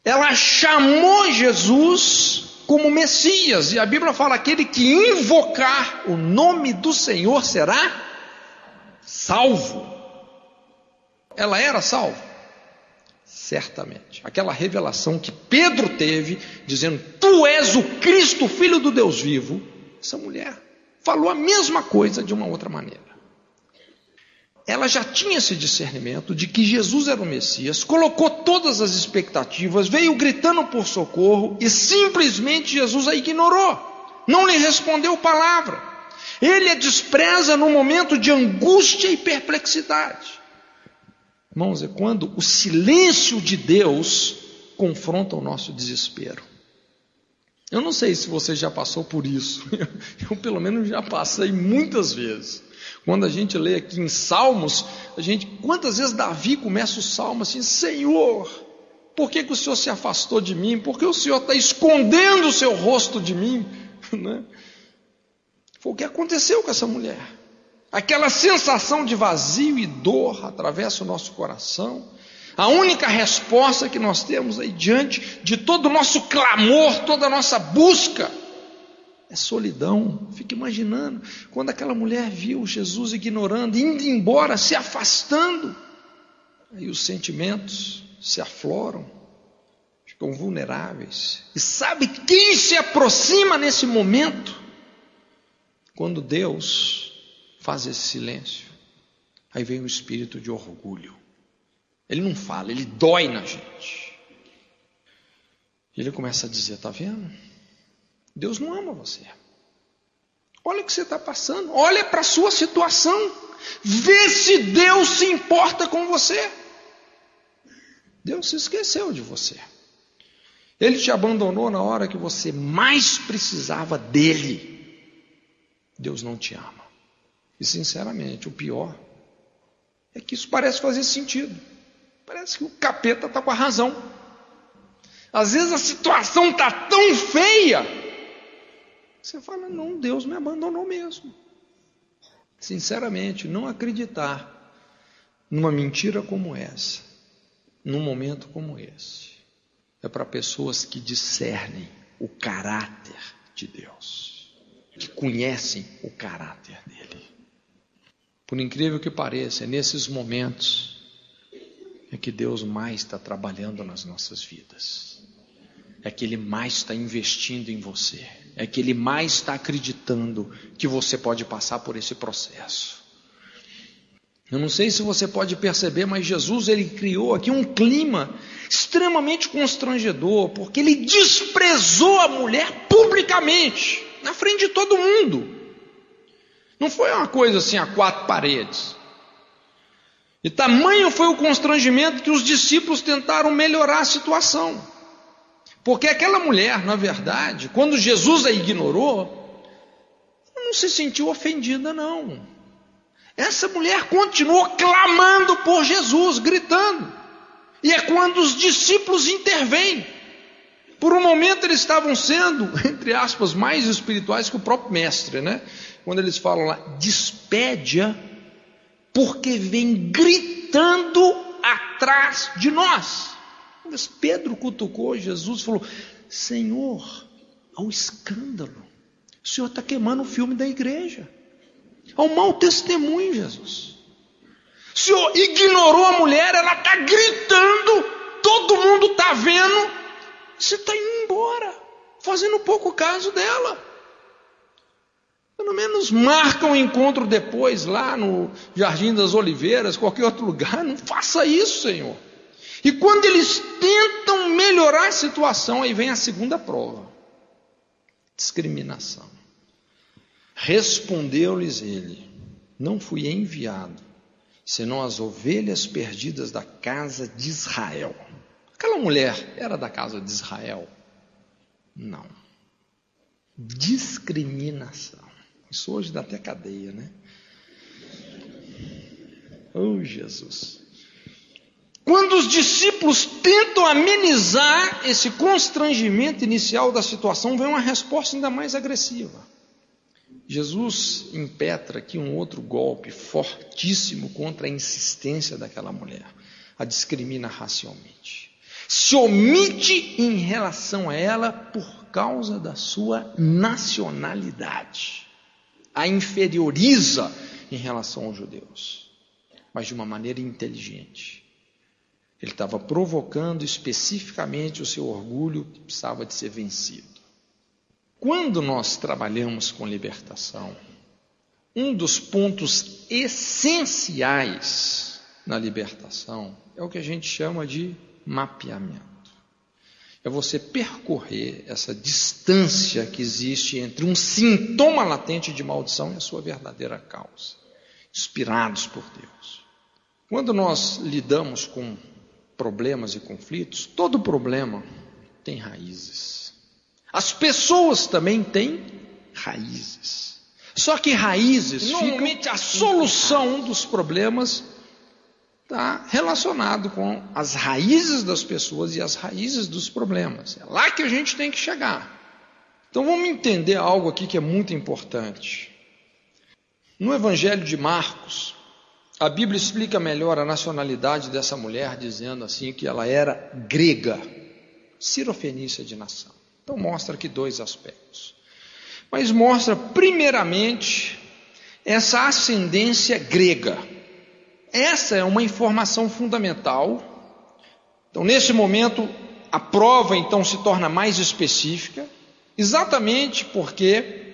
Ela chamou Jesus como Messias, e a Bíblia fala: aquele que invocar o nome do Senhor será salvo. Ela era salva? Certamente. Aquela revelação que Pedro teve, dizendo: Tu és o Cristo, filho do Deus vivo. Essa mulher falou a mesma coisa de uma outra maneira. Ela já tinha esse discernimento de que Jesus era o Messias, colocou todas as expectativas, veio gritando por socorro e simplesmente Jesus a ignorou, não lhe respondeu palavra. Ele a despreza no momento de angústia e perplexidade. Irmãos, é quando o silêncio de Deus confronta o nosso desespero. Eu não sei se você já passou por isso. Eu, pelo menos, já passei muitas vezes. Quando a gente lê aqui em Salmos, a gente, quantas vezes Davi começa o salmo assim: Senhor, por que, que o Senhor se afastou de mim? Por que o Senhor está escondendo o seu rosto de mim? Né? Foi o que aconteceu com essa mulher. Aquela sensação de vazio e dor atravessa o nosso coração. A única resposta que nós temos aí diante de todo o nosso clamor, toda a nossa busca, é solidão. Fica imaginando quando aquela mulher viu Jesus ignorando, indo embora, se afastando. Aí os sentimentos se afloram, ficam vulneráveis. E sabe quem se aproxima nesse momento? Quando Deus faz esse silêncio. Aí vem o espírito de orgulho. Ele não fala, ele dói na gente. E ele começa a dizer: Está vendo? Deus não ama você. Olha o que você está passando, olha para a sua situação, vê se Deus se importa com você. Deus se esqueceu de você. Ele te abandonou na hora que você mais precisava dele. Deus não te ama. E sinceramente, o pior é que isso parece fazer sentido. Parece que o capeta está com a razão. Às vezes a situação está tão feia, você fala: não, Deus me abandonou mesmo. Sinceramente, não acreditar numa mentira como essa, num momento como esse, é para pessoas que discernem o caráter de Deus, que conhecem o caráter dele. Por incrível que pareça, é nesses momentos é que Deus mais está trabalhando nas nossas vidas. É que Ele mais está investindo em você. É que Ele mais está acreditando que você pode passar por esse processo. Eu não sei se você pode perceber, mas Jesus ele criou aqui um clima extremamente constrangedor, porque ele desprezou a mulher publicamente, na frente de todo mundo. Não foi uma coisa assim a quatro paredes. E tamanho foi o constrangimento que os discípulos tentaram melhorar a situação. Porque aquela mulher, na verdade, quando Jesus a ignorou, não se sentiu ofendida, não. Essa mulher continuou clamando por Jesus, gritando. E é quando os discípulos intervêm. Por um momento eles estavam sendo, entre aspas, mais espirituais que o próprio mestre, né? Quando eles falam lá, despede-a, porque vem gritando atrás de nós. Mas Pedro cutucou Jesus e falou: Senhor, ao escândalo, o Senhor está queimando o filme da igreja, ao mau testemunho, Jesus. O Senhor ignorou a mulher, ela está gritando, todo mundo está vendo, você está indo embora, fazendo pouco caso dela. Pelo menos marca um encontro depois, lá no Jardim das Oliveiras, qualquer outro lugar. Não faça isso, Senhor. E quando eles tentam melhorar a situação, aí vem a segunda prova: discriminação. Respondeu-lhes ele: Não fui enviado senão as ovelhas perdidas da casa de Israel. Aquela mulher era da casa de Israel? Não. Discriminação. Isso hoje dá até cadeia, né? Oh, Jesus. Quando os discípulos tentam amenizar esse constrangimento inicial da situação, vem uma resposta ainda mais agressiva. Jesus impetra aqui um outro golpe fortíssimo contra a insistência daquela mulher. A discrimina racialmente. Se omite em relação a ela por causa da sua nacionalidade. A inferioriza em relação aos judeus, mas de uma maneira inteligente. Ele estava provocando especificamente o seu orgulho que precisava de ser vencido. Quando nós trabalhamos com libertação, um dos pontos essenciais na libertação é o que a gente chama de mapeamento. É você percorrer essa distância que existe entre um sintoma latente de maldição e a sua verdadeira causa, inspirados por Deus. Quando nós lidamos com problemas e conflitos, todo problema tem raízes. As pessoas também têm raízes. Só que raízes, normalmente a solução dos problemas está relacionado com as raízes das pessoas e as raízes dos problemas. É lá que a gente tem que chegar. Então vamos entender algo aqui que é muito importante. No Evangelho de Marcos, a Bíblia explica melhor a nacionalidade dessa mulher, dizendo assim que ela era grega, sirofenícia de nação. Então mostra aqui dois aspectos. Mas mostra primeiramente essa ascendência grega. Essa é uma informação fundamental. Então nesse momento a prova então se torna mais específica, exatamente porque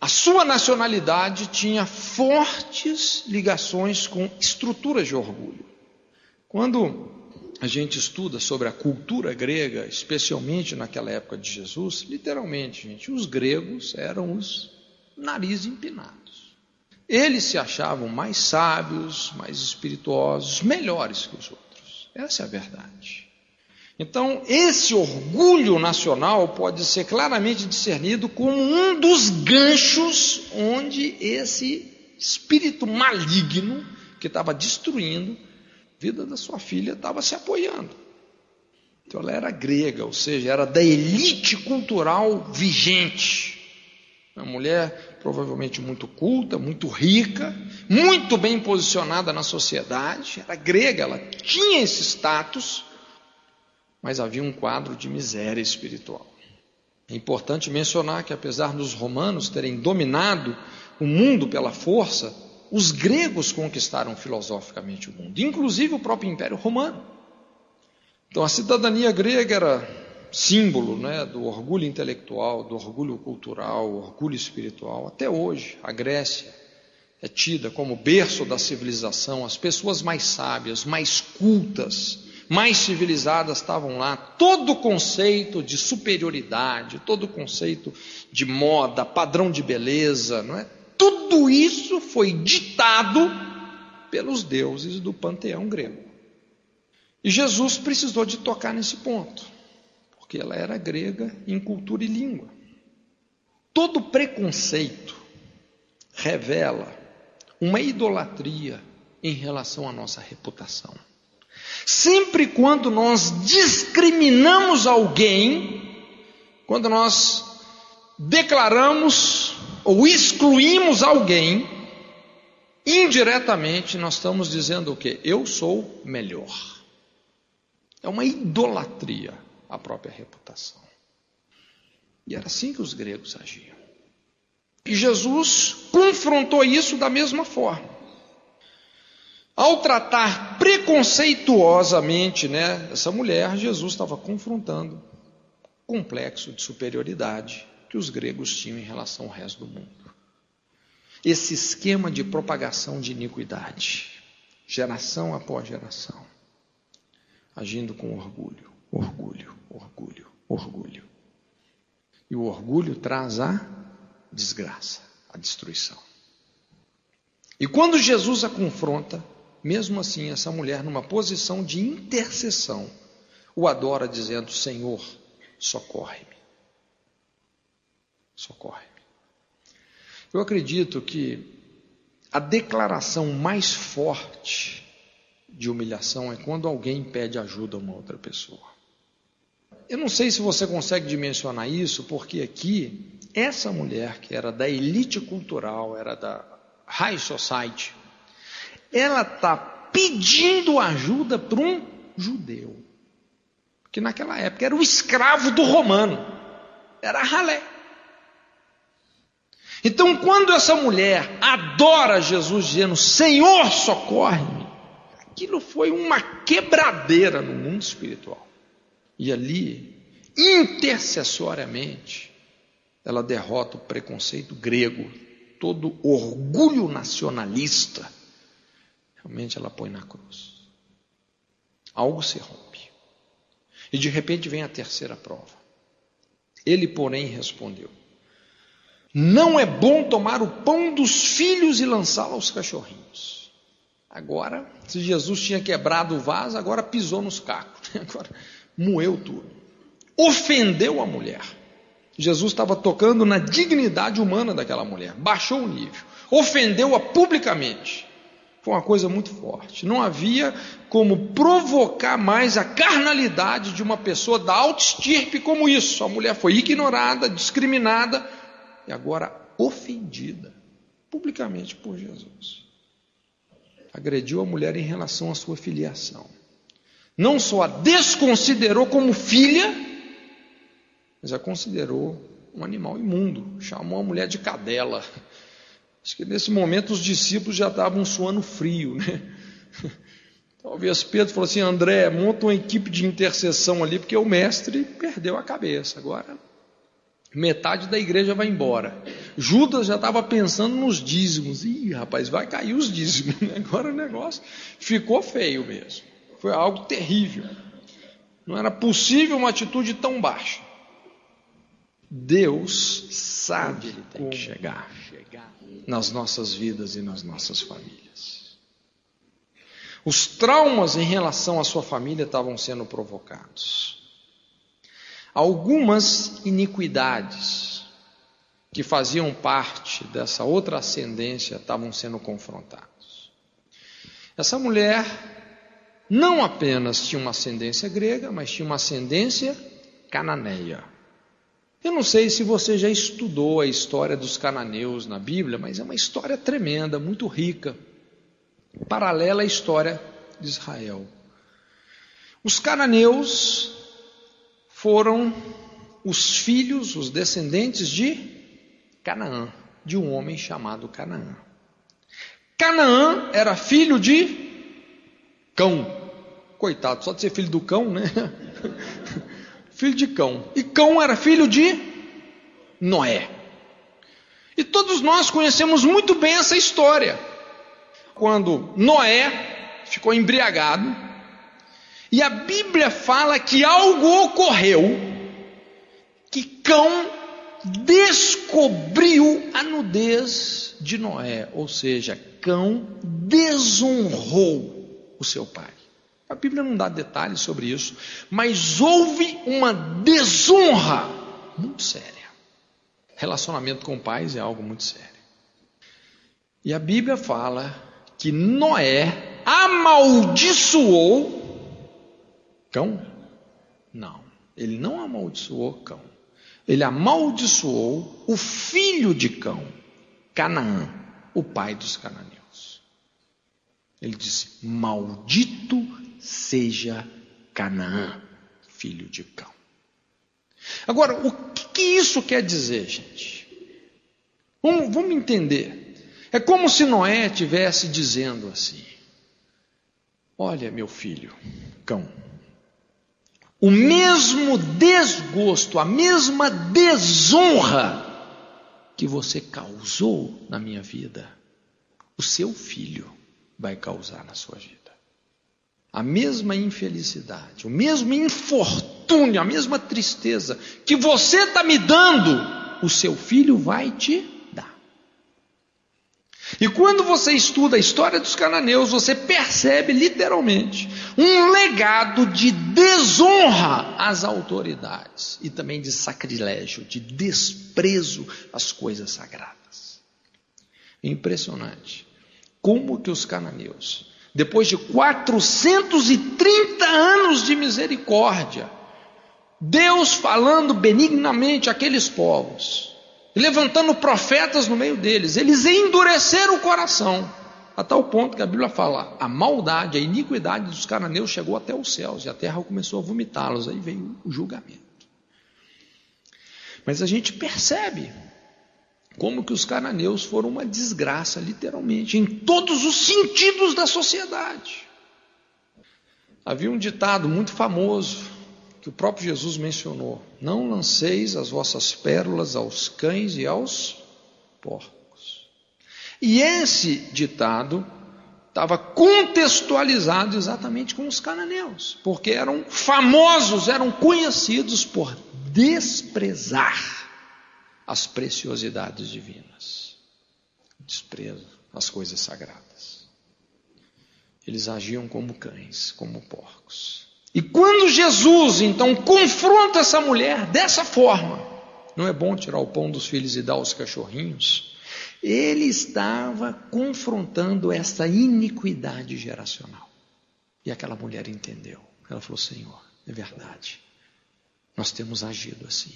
a sua nacionalidade tinha fortes ligações com estruturas de orgulho. Quando a gente estuda sobre a cultura grega, especialmente naquela época de Jesus, literalmente, gente, os gregos eram os nariz empinados. Eles se achavam mais sábios, mais espirituosos, melhores que os outros. Essa é a verdade. Então, esse orgulho nacional pode ser claramente discernido como um dos ganchos onde esse espírito maligno que estava destruindo vida da sua filha estava se apoiando. Então ela era grega, ou seja, era da elite cultural vigente. Uma mulher provavelmente muito culta, muito rica, muito bem posicionada na sociedade, era grega, ela tinha esse status, mas havia um quadro de miséria espiritual. É importante mencionar que, apesar dos romanos terem dominado o mundo pela força, os gregos conquistaram filosoficamente o mundo, inclusive o próprio Império Romano. Então a cidadania grega era símbolo né, do orgulho intelectual, do orgulho cultural, orgulho espiritual. Até hoje, a Grécia é tida como berço da civilização, as pessoas mais sábias, mais cultas, mais civilizadas estavam lá. Todo conceito de superioridade, todo conceito de moda, padrão de beleza, não é? Tudo isso foi ditado pelos deuses do panteão grego. E Jesus precisou de tocar nesse ponto, porque ela era grega em cultura e língua. Todo preconceito revela uma idolatria em relação à nossa reputação. Sempre quando nós discriminamos alguém, quando nós declaramos ou excluímos alguém, indiretamente nós estamos dizendo o que? Eu sou melhor. É uma idolatria à própria reputação. E era assim que os gregos agiam. E Jesus confrontou isso da mesma forma. Ao tratar preconceituosamente né, essa mulher, Jesus estava confrontando o complexo de superioridade que os gregos tinham em relação ao resto do mundo. Esse esquema de propagação de iniquidade, geração após geração, agindo com orgulho, orgulho, orgulho, orgulho. E o orgulho traz a desgraça, a destruição. E quando Jesus a confronta, mesmo assim, essa mulher, numa posição de intercessão, o adora dizendo: Senhor, socorre-me. Socorre-me. Eu acredito que a declaração mais forte de humilhação é quando alguém pede ajuda a uma outra pessoa. Eu não sei se você consegue dimensionar isso, porque aqui, essa mulher que era da elite cultural, era da high society, ela está pedindo ajuda para um judeu, que naquela época era o escravo do romano, era ralé. Então, quando essa mulher adora Jesus, dizendo: Senhor, socorre-me, aquilo foi uma quebradeira no mundo espiritual. E ali, intercessoriamente, ela derrota o preconceito grego, todo orgulho nacionalista realmente ela põe na cruz. Algo se rompe. E de repente vem a terceira prova. Ele, porém, respondeu: Não é bom tomar o pão dos filhos e lançá-lo aos cachorrinhos. Agora, se Jesus tinha quebrado o vaso, agora pisou nos cacos, agora moeu tudo. Ofendeu a mulher. Jesus estava tocando na dignidade humana daquela mulher, baixou o nível, ofendeu-a publicamente. Foi uma coisa muito forte. Não havia como provocar mais a carnalidade de uma pessoa da alta estirpe como isso. A mulher foi ignorada, discriminada e agora ofendida publicamente por Jesus. Agrediu a mulher em relação à sua filiação. Não só a desconsiderou como filha, mas a considerou um animal imundo. Chamou a mulher de cadela. Acho que nesse momento os discípulos já estavam suando frio, né? Talvez Pedro falou assim: André, monta uma equipe de intercessão ali, porque o mestre perdeu a cabeça. Agora, metade da igreja vai embora. Judas já estava pensando nos dízimos. Ih, rapaz, vai cair os dízimos. Né? Agora o negócio ficou feio mesmo. Foi algo terrível. Não era possível uma atitude tão baixa. Deus sabe ele tem que chegar nas nossas vidas e nas nossas famílias. Os traumas em relação à sua família estavam sendo provocados. Algumas iniquidades que faziam parte dessa outra ascendência estavam sendo confrontados. Essa mulher não apenas tinha uma ascendência grega, mas tinha uma ascendência cananeia. Eu não sei se você já estudou a história dos cananeus na Bíblia, mas é uma história tremenda, muito rica, paralela à história de Israel. Os cananeus foram os filhos, os descendentes de Canaã, de um homem chamado Canaã. Canaã era filho de Cão. Coitado, só de ser filho do cão, né? filho de Cão. E Cão era filho de Noé. E todos nós conhecemos muito bem essa história. Quando Noé ficou embriagado, e a Bíblia fala que algo ocorreu, que Cão descobriu a nudez de Noé, ou seja, Cão desonrou o seu pai. A Bíblia não dá detalhes sobre isso, mas houve uma desonra muito séria. Relacionamento com pais é algo muito sério. E a Bíblia fala que Noé amaldiçoou cão? Não, ele não amaldiçoou cão. Ele amaldiçoou o filho de cão, Canaã, o pai dos cananeus. Ele disse: Maldito seja Canaã, filho de cão. Agora, o que, isso quer dizer, gente? Vamos, vamos entender. É como se Noé estivesse dizendo assim: Olha, meu filho, cão, o mesmo desgosto, a mesma desonra que você causou na minha vida, o seu filho vai causar na sua vida. A mesma infelicidade, o mesmo infortúnio, a mesma tristeza que você está me dando, o seu filho vai te e quando você estuda a história dos cananeus, você percebe literalmente um legado de desonra às autoridades e também de sacrilégio, de desprezo às coisas sagradas. Impressionante. Como que os cananeus, depois de 430 anos de misericórdia, Deus falando benignamente àqueles povos, levantando profetas no meio deles. Eles endureceram o coração, a tal ponto que a Bíblia fala: a maldade, a iniquidade dos cananeus chegou até os céus e a terra começou a vomitá-los. Aí veio o julgamento. Mas a gente percebe como que os cananeus foram uma desgraça, literalmente, em todos os sentidos da sociedade. Havia um ditado muito famoso que o próprio Jesus mencionou: Não lanceis as vossas pérolas aos cães e aos porcos. E esse ditado estava contextualizado exatamente com os cananeus, porque eram famosos, eram conhecidos por desprezar as preciosidades divinas, desprezo as coisas sagradas. Eles agiam como cães, como porcos. E quando Jesus então confronta essa mulher dessa forma, não é bom tirar o pão dos filhos e dar aos cachorrinhos? Ele estava confrontando essa iniquidade geracional. E aquela mulher entendeu. Ela falou: Senhor, é verdade. Nós temos agido assim,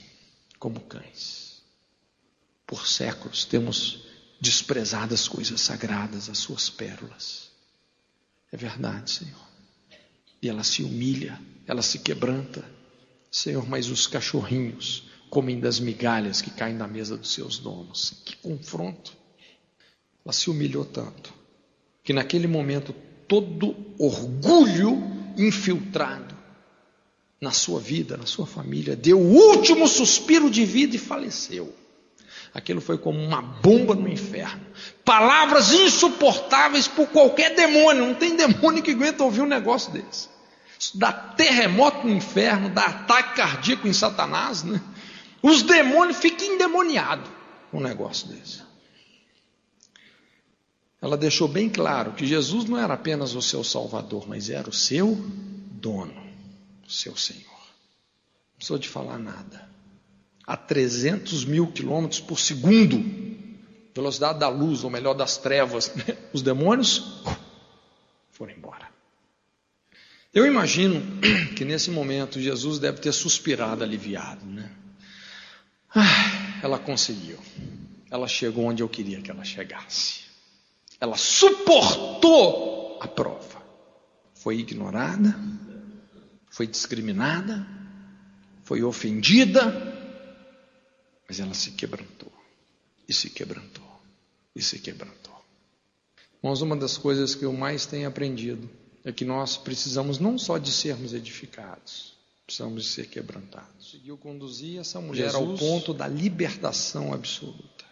como cães. Por séculos temos desprezado as coisas sagradas, as suas pérolas. É verdade, Senhor. E ela se humilha, ela se quebranta. Senhor, mas os cachorrinhos comem das migalhas que caem na mesa dos seus donos. Que confronto. Ela se humilhou tanto que naquele momento todo orgulho infiltrado na sua vida, na sua família, deu o último suspiro de vida e faleceu. Aquilo foi como uma bomba no inferno. Palavras insuportáveis por qualquer demônio. Não tem demônio que aguenta ouvir um negócio desse. Isso dá terremoto no inferno, dá ataque cardíaco em Satanás, né? Os demônios ficam endemoniados com um negócio desse. Ela deixou bem claro que Jesus não era apenas o seu Salvador, mas era o seu dono, o seu Senhor. Não precisou de falar nada. A 300 mil quilômetros por segundo, velocidade da luz, ou melhor, das trevas, né? os demônios foram embora. Eu imagino que nesse momento Jesus deve ter suspirado aliviado, né? Ah, ela conseguiu. Ela chegou onde eu queria que ela chegasse. Ela suportou a prova. Foi ignorada, foi discriminada, foi ofendida, mas ela se quebrantou. E se quebrantou. E se quebrantou. Irmãos, uma das coisas que eu mais tenho aprendido é que nós precisamos não só de sermos edificados, precisamos de ser quebrantados. Conseguiu conduzir essa mulher Jesus, ao ponto da libertação absoluta.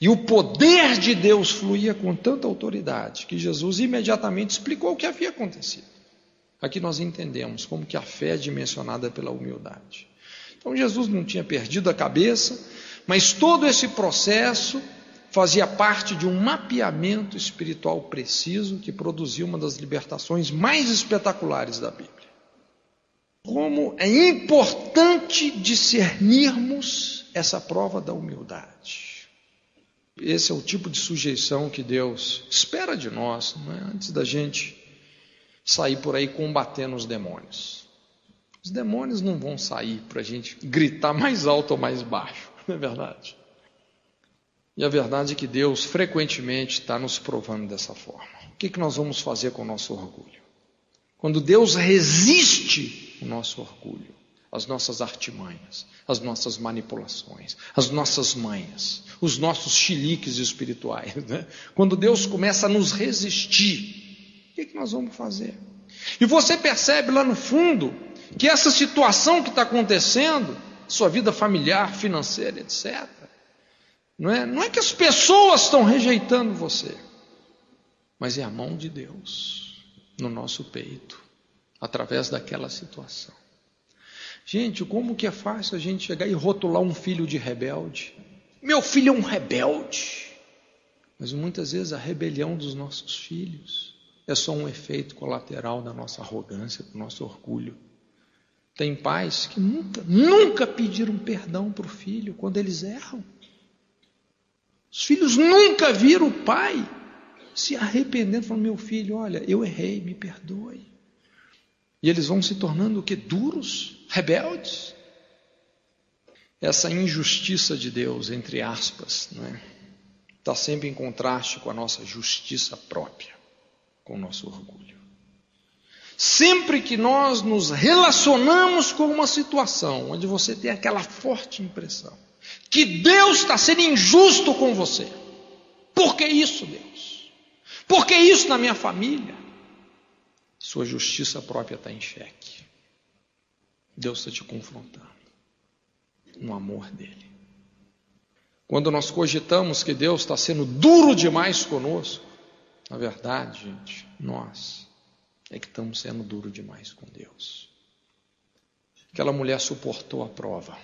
E o poder de Deus fluía com tanta autoridade que Jesus imediatamente explicou o que havia acontecido. Aqui nós entendemos como que a fé é dimensionada pela humildade. Então Jesus não tinha perdido a cabeça, mas todo esse processo fazia parte de um mapeamento espiritual preciso que produziu uma das libertações mais espetaculares da Bíblia. Como é importante discernirmos essa prova da humildade. Esse é o tipo de sujeição que Deus espera de nós, é? antes da gente sair por aí combatendo os demônios. Os demônios não vão sair para a gente gritar mais alto ou mais baixo, não é verdade? E a verdade é que Deus frequentemente está nos provando dessa forma. O que, que nós vamos fazer com o nosso orgulho? Quando Deus resiste o nosso orgulho, as nossas artimanhas, as nossas manipulações, as nossas manhas, os nossos chiliques espirituais, né? quando Deus começa a nos resistir, o que, que nós vamos fazer? E você percebe lá no fundo que essa situação que está acontecendo, sua vida familiar, financeira, etc., não é, não é que as pessoas estão rejeitando você, mas é a mão de Deus no nosso peito, através daquela situação. Gente, como que é fácil a gente chegar e rotular um filho de rebelde? Meu filho é um rebelde. Mas muitas vezes a rebelião dos nossos filhos é só um efeito colateral da nossa arrogância, do nosso orgulho. Tem pais que nunca, nunca pediram perdão para o filho quando eles erram. Os filhos nunca viram o pai se arrependendo, falando: Meu filho, olha, eu errei, me perdoe. E eles vão se tornando o que? Duros, rebeldes. Essa injustiça de Deus, entre aspas, não é? está sempre em contraste com a nossa justiça própria, com o nosso orgulho. Sempre que nós nos relacionamos com uma situação onde você tem aquela forte impressão que Deus está sendo injusto com você. Por que isso, Deus? Por que isso na minha família? Sua justiça própria está em xeque. Deus está te confrontando no amor dele. Quando nós cogitamos que Deus está sendo duro demais conosco, na verdade, gente, nós é que estamos sendo duro demais com Deus. Aquela mulher suportou a prova.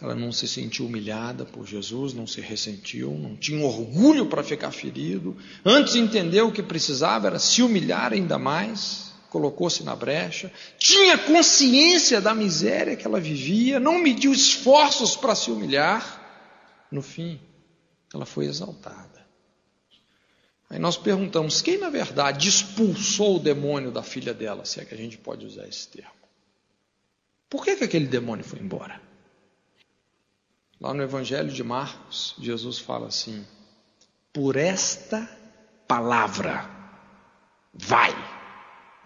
Ela não se sentiu humilhada por Jesus, não se ressentiu, não tinha orgulho para ficar ferido. Antes entendeu que precisava era se humilhar ainda mais, colocou-se na brecha, tinha consciência da miséria que ela vivia, não mediu esforços para se humilhar. No fim, ela foi exaltada. Aí nós perguntamos: quem na verdade expulsou o demônio da filha dela, se é que a gente pode usar esse termo? Por que, que aquele demônio foi embora? Lá no Evangelho de Marcos, Jesus fala assim: Por esta palavra, vai,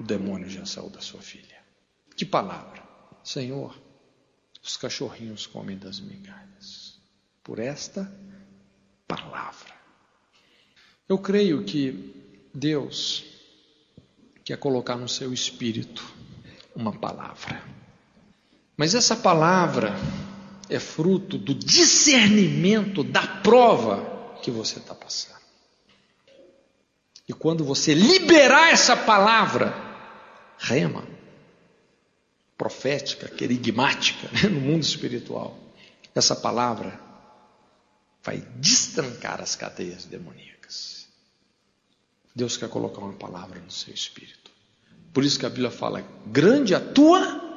o demônio já saiu da sua filha. Que palavra? Senhor, os cachorrinhos comem das migalhas. Por esta palavra. Eu creio que Deus quer colocar no seu espírito uma palavra. Mas essa palavra é fruto do discernimento da prova que você está passando. E quando você liberar essa palavra, rema, profética, querigmática, né, no mundo espiritual, essa palavra vai destrancar as cadeias demoníacas. Deus quer colocar uma palavra no seu espírito. Por isso que a Bíblia fala: grande a tua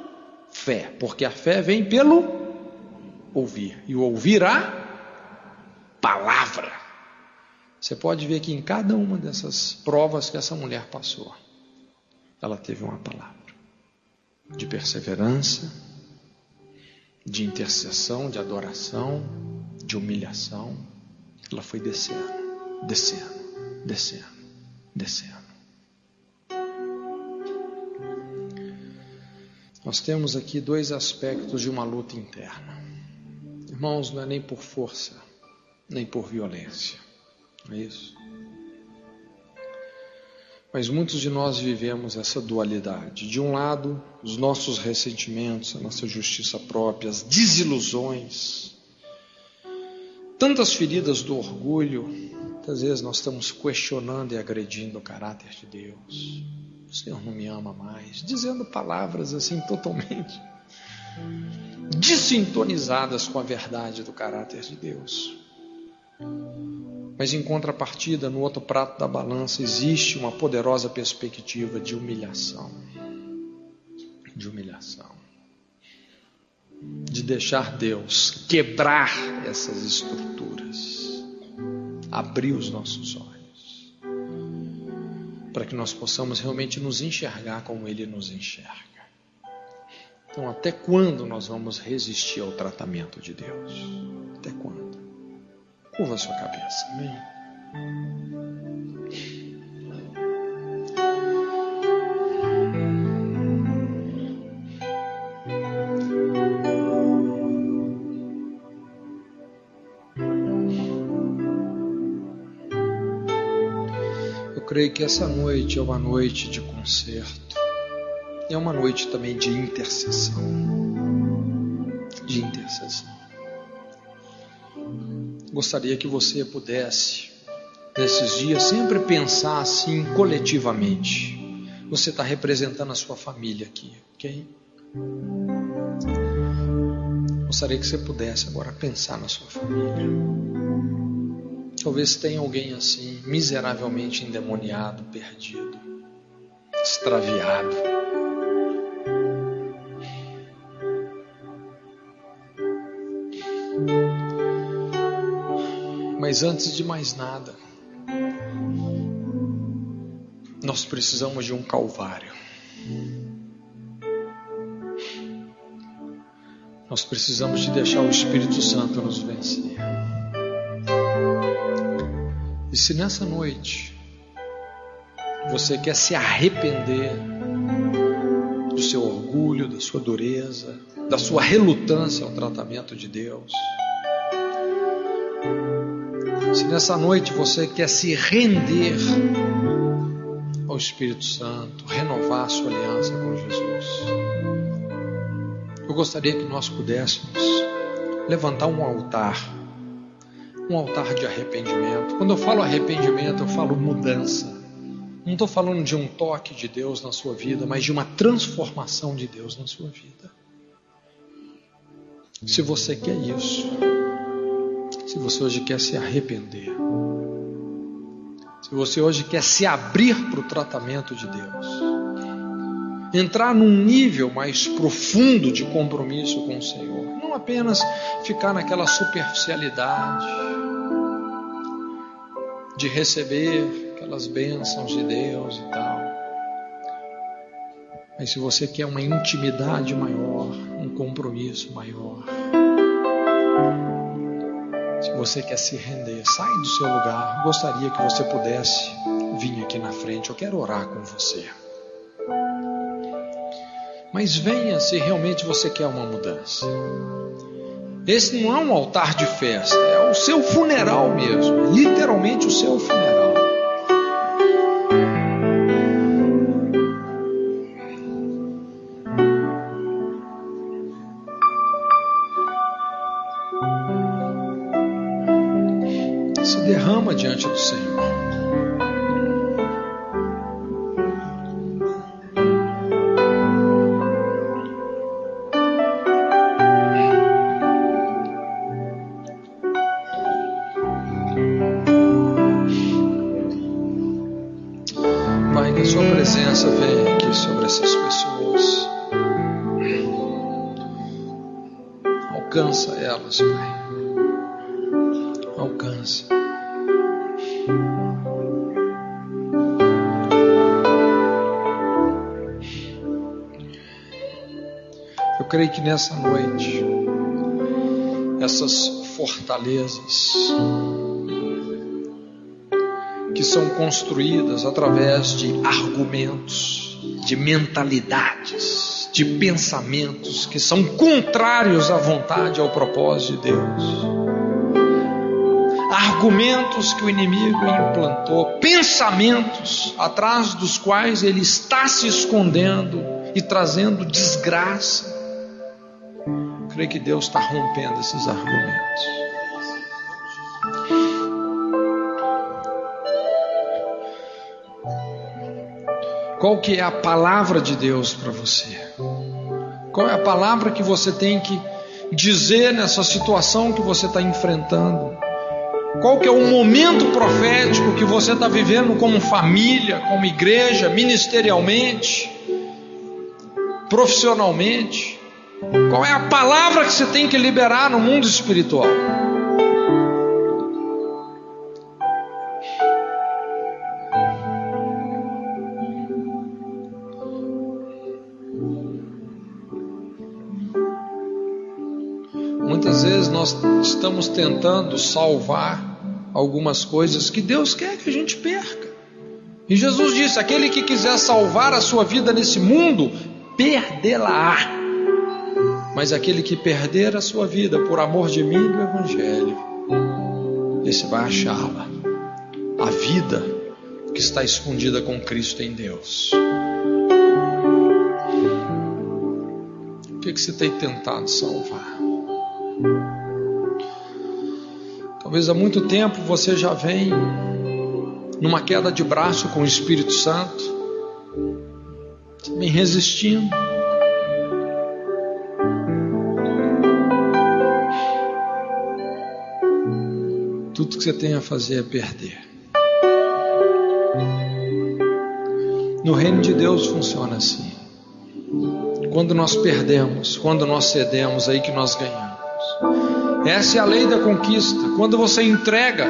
fé, porque a fé vem pelo ouvir. E o ouvir a palavra. Você pode ver que em cada uma dessas provas que essa mulher passou, ela teve uma palavra de perseverança, de intercessão, de adoração, de humilhação. Ela foi descendo, descendo, descendo, descendo. Nós temos aqui dois aspectos de uma luta interna. Irmãos, não é nem por força, nem por violência. Não é isso? Mas muitos de nós vivemos essa dualidade. De um lado, os nossos ressentimentos, a nossa justiça própria, as desilusões, tantas feridas do orgulho. Muitas vezes nós estamos questionando e agredindo o caráter de Deus. O Senhor não me ama mais, dizendo palavras assim totalmente desintonizadas com a verdade do caráter de Deus. Mas em contrapartida, no outro prato da balança, existe uma poderosa perspectiva de humilhação. De humilhação. De deixar Deus quebrar essas estruturas, abrir os nossos olhos, para que nós possamos realmente nos enxergar como Ele nos enxerga. Então, até quando nós vamos resistir ao tratamento de Deus? Até quando? Curva a sua cabeça, amém? Creio que essa noite é uma noite de concerto é uma noite também de intercessão. De intercessão. Gostaria que você pudesse, nesses dias, sempre pensar assim coletivamente. Você está representando a sua família aqui, ok? Gostaria que você pudesse agora pensar na sua família. Talvez tenha alguém assim, miseravelmente endemoniado, perdido, extraviado. Mas antes de mais nada, nós precisamos de um Calvário. Nós precisamos de deixar o Espírito Santo nos vencer. E se nessa noite você quer se arrepender do seu orgulho, da sua dureza, da sua relutância ao tratamento de Deus, se nessa noite você quer se render ao Espírito Santo, renovar a sua aliança com Jesus, eu gostaria que nós pudéssemos levantar um altar, um altar de arrependimento. Quando eu falo arrependimento, eu falo mudança. Não estou falando de um toque de Deus na sua vida, mas de uma transformação de Deus na sua vida. Se você quer isso, se você hoje quer se arrepender, se você hoje quer se abrir para o tratamento de Deus, entrar num nível mais profundo de compromisso com o Senhor, não apenas ficar naquela superficialidade de receber aquelas bênçãos de Deus e tal. Mas se você quer uma intimidade maior, um compromisso maior, se você quer se render, sai do seu lugar. Gostaria que você pudesse vir aqui na frente. Eu quero orar com você. Mas venha se realmente você quer uma mudança. Esse não é um altar de festa, é o seu funeral mesmo, literalmente o seu funeral. Alcança elas, Pai. Alcança. creio que nessa noite, essas fortalezas que são construídas através de argumentos, de mentalidades, de pensamentos que são contrários à vontade e ao propósito de Deus. Argumentos que o inimigo implantou, pensamentos atrás dos quais ele está se escondendo e trazendo desgraça creio que Deus está rompendo esses argumentos. Qual que é a palavra de Deus para você? Qual é a palavra que você tem que dizer nessa situação que você está enfrentando? Qual que é o momento profético que você está vivendo como família, como igreja, ministerialmente, profissionalmente? Qual é a palavra que você tem que liberar no mundo espiritual? Estamos tentando salvar algumas coisas que Deus quer que a gente perca. E Jesus disse: aquele que quiser salvar a sua vida nesse mundo, perdê-la-á. Mas aquele que perder a sua vida por amor de mim e do Evangelho, esse vai achá-la. A vida que está escondida com Cristo em Deus. O que, que você tem tentado salvar? Talvez há muito tempo você já vem numa queda de braço com o Espírito Santo, vem resistindo. Tudo que você tem a fazer é perder. No reino de Deus funciona assim. Quando nós perdemos, quando nós cedemos, aí que nós ganhamos. Essa é a lei da conquista. Quando você entrega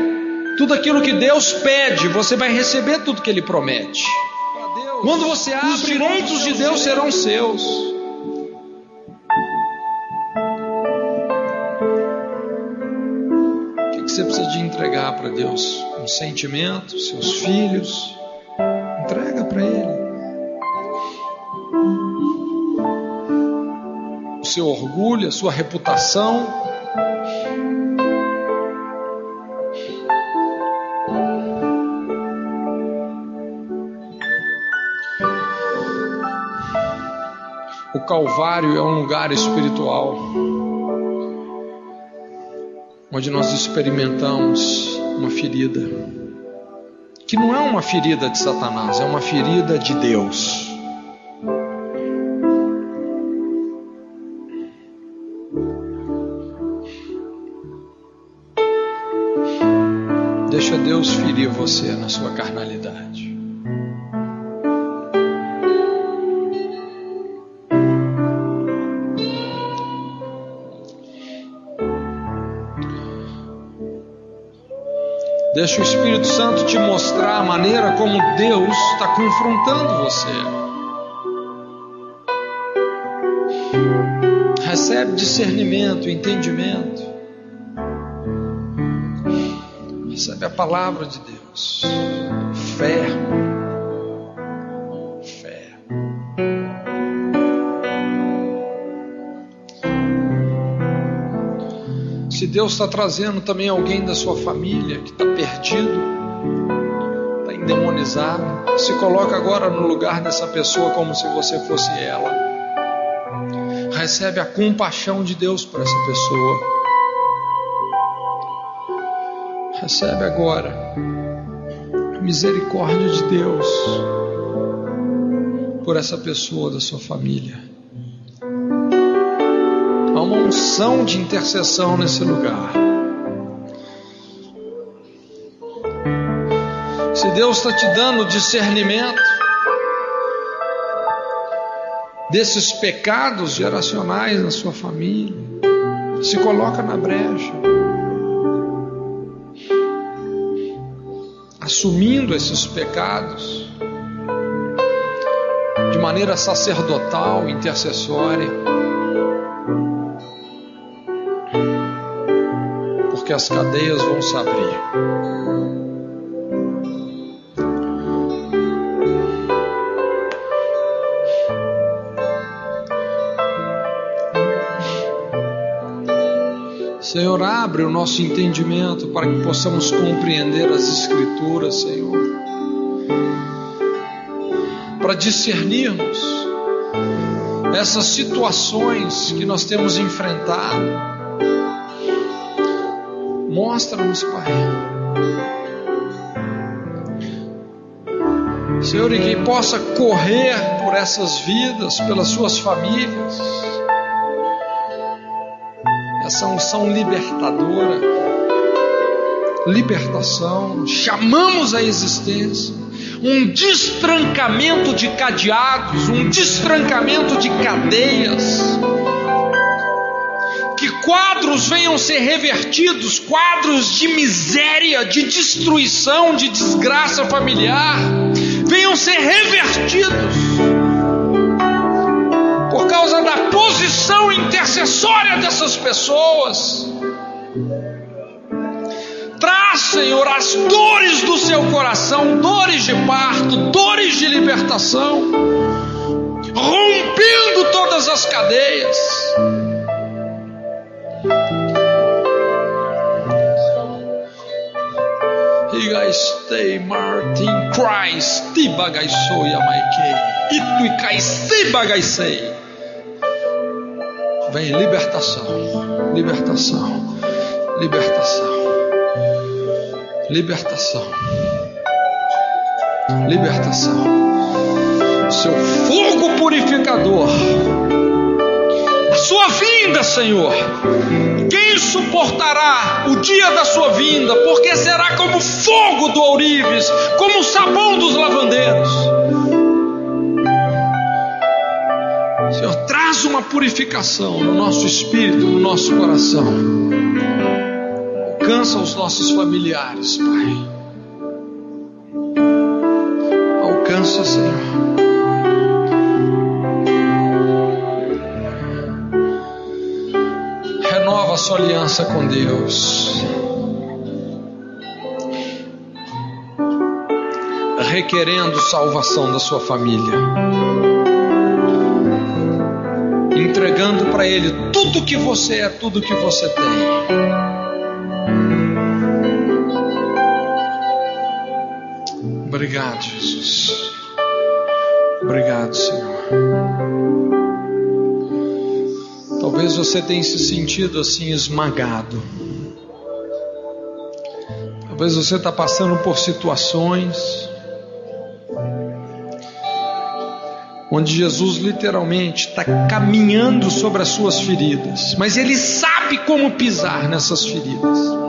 tudo aquilo que Deus pede, você vai receber tudo que Ele promete. Quando você abre, os direitos de Deus serão seus. você precisa de entregar para Deus? Um sentimento, seus filhos. Entrega para Ele. O seu orgulho, a sua reputação. Calvário é um lugar espiritual onde nós experimentamos uma ferida, que não é uma ferida de Satanás, é uma ferida de Deus. Deixa Deus ferir você Deixa o Espírito Santo te mostrar a maneira como Deus está confrontando você. Recebe discernimento, entendimento. Recebe a palavra de Deus. Deus está trazendo também alguém da sua família que está perdido, está endemonizado, se coloca agora no lugar dessa pessoa como se você fosse ela. Recebe a compaixão de Deus por essa pessoa. Recebe agora a misericórdia de Deus por essa pessoa da sua família uma unção de intercessão nesse lugar. Se Deus está te dando discernimento desses pecados geracionais na sua família, se coloca na brecha, assumindo esses pecados de maneira sacerdotal, intercessória. Que as cadeias vão se abrir. Senhor, abre o nosso entendimento para que possamos compreender as Escrituras, Senhor, para discernirmos essas situações que nós temos enfrentado Mostra-nos, Pai. Senhor, e que possa correr por essas vidas, pelas suas famílias, essa unção libertadora, libertação, chamamos a existência, um destrancamento de cadeados, um destrancamento de cadeias. Quadros venham ser revertidos, quadros de miséria, de destruição, de desgraça familiar, venham ser revertidos por causa da posição intercessória dessas pessoas. Traz, Senhor, as dores do seu coração, dores de parto, dores de libertação, rompendo todas as cadeias. Martin Christ, Itu e Kaisei Bagaisei. Vem libertação, libertação, libertação. Libertação. Libertação. Seu fogo purificador. A sua vinda, Senhor. Quem suportará o dia da sua vinda? Porque será como fogo do ourives, como o sabão dos lavandeiros. Senhor, traz uma purificação no nosso espírito, no nosso coração Alcança os nossos familiares, Pai. Alcança, Senhor. Sua aliança com Deus. Requerendo salvação da sua família. Entregando para Ele tudo que você é, tudo que você tem. Obrigado, Jesus. Obrigado, Senhor. Talvez você tenha se sentido assim esmagado. Talvez você está passando por situações onde Jesus literalmente está caminhando sobre as suas feridas, mas Ele sabe como pisar nessas feridas.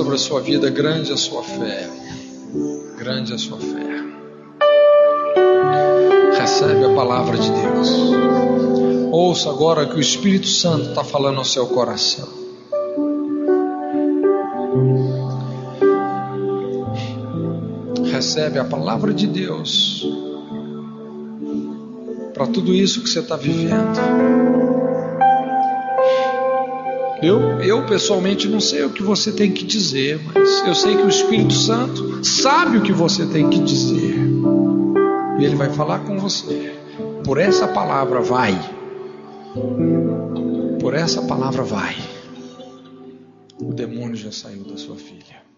Sobre a sua vida, grande a sua fé. Grande a sua fé. Recebe a palavra de Deus. Ouça agora que o Espírito Santo está falando ao seu coração. Recebe a palavra de Deus para tudo isso que você está vivendo. Eu, eu pessoalmente não sei o que você tem que dizer, mas eu sei que o Espírito Santo sabe o que você tem que dizer. E ele vai falar com você. Por essa palavra vai. Por essa palavra vai. O demônio já saiu da sua filha.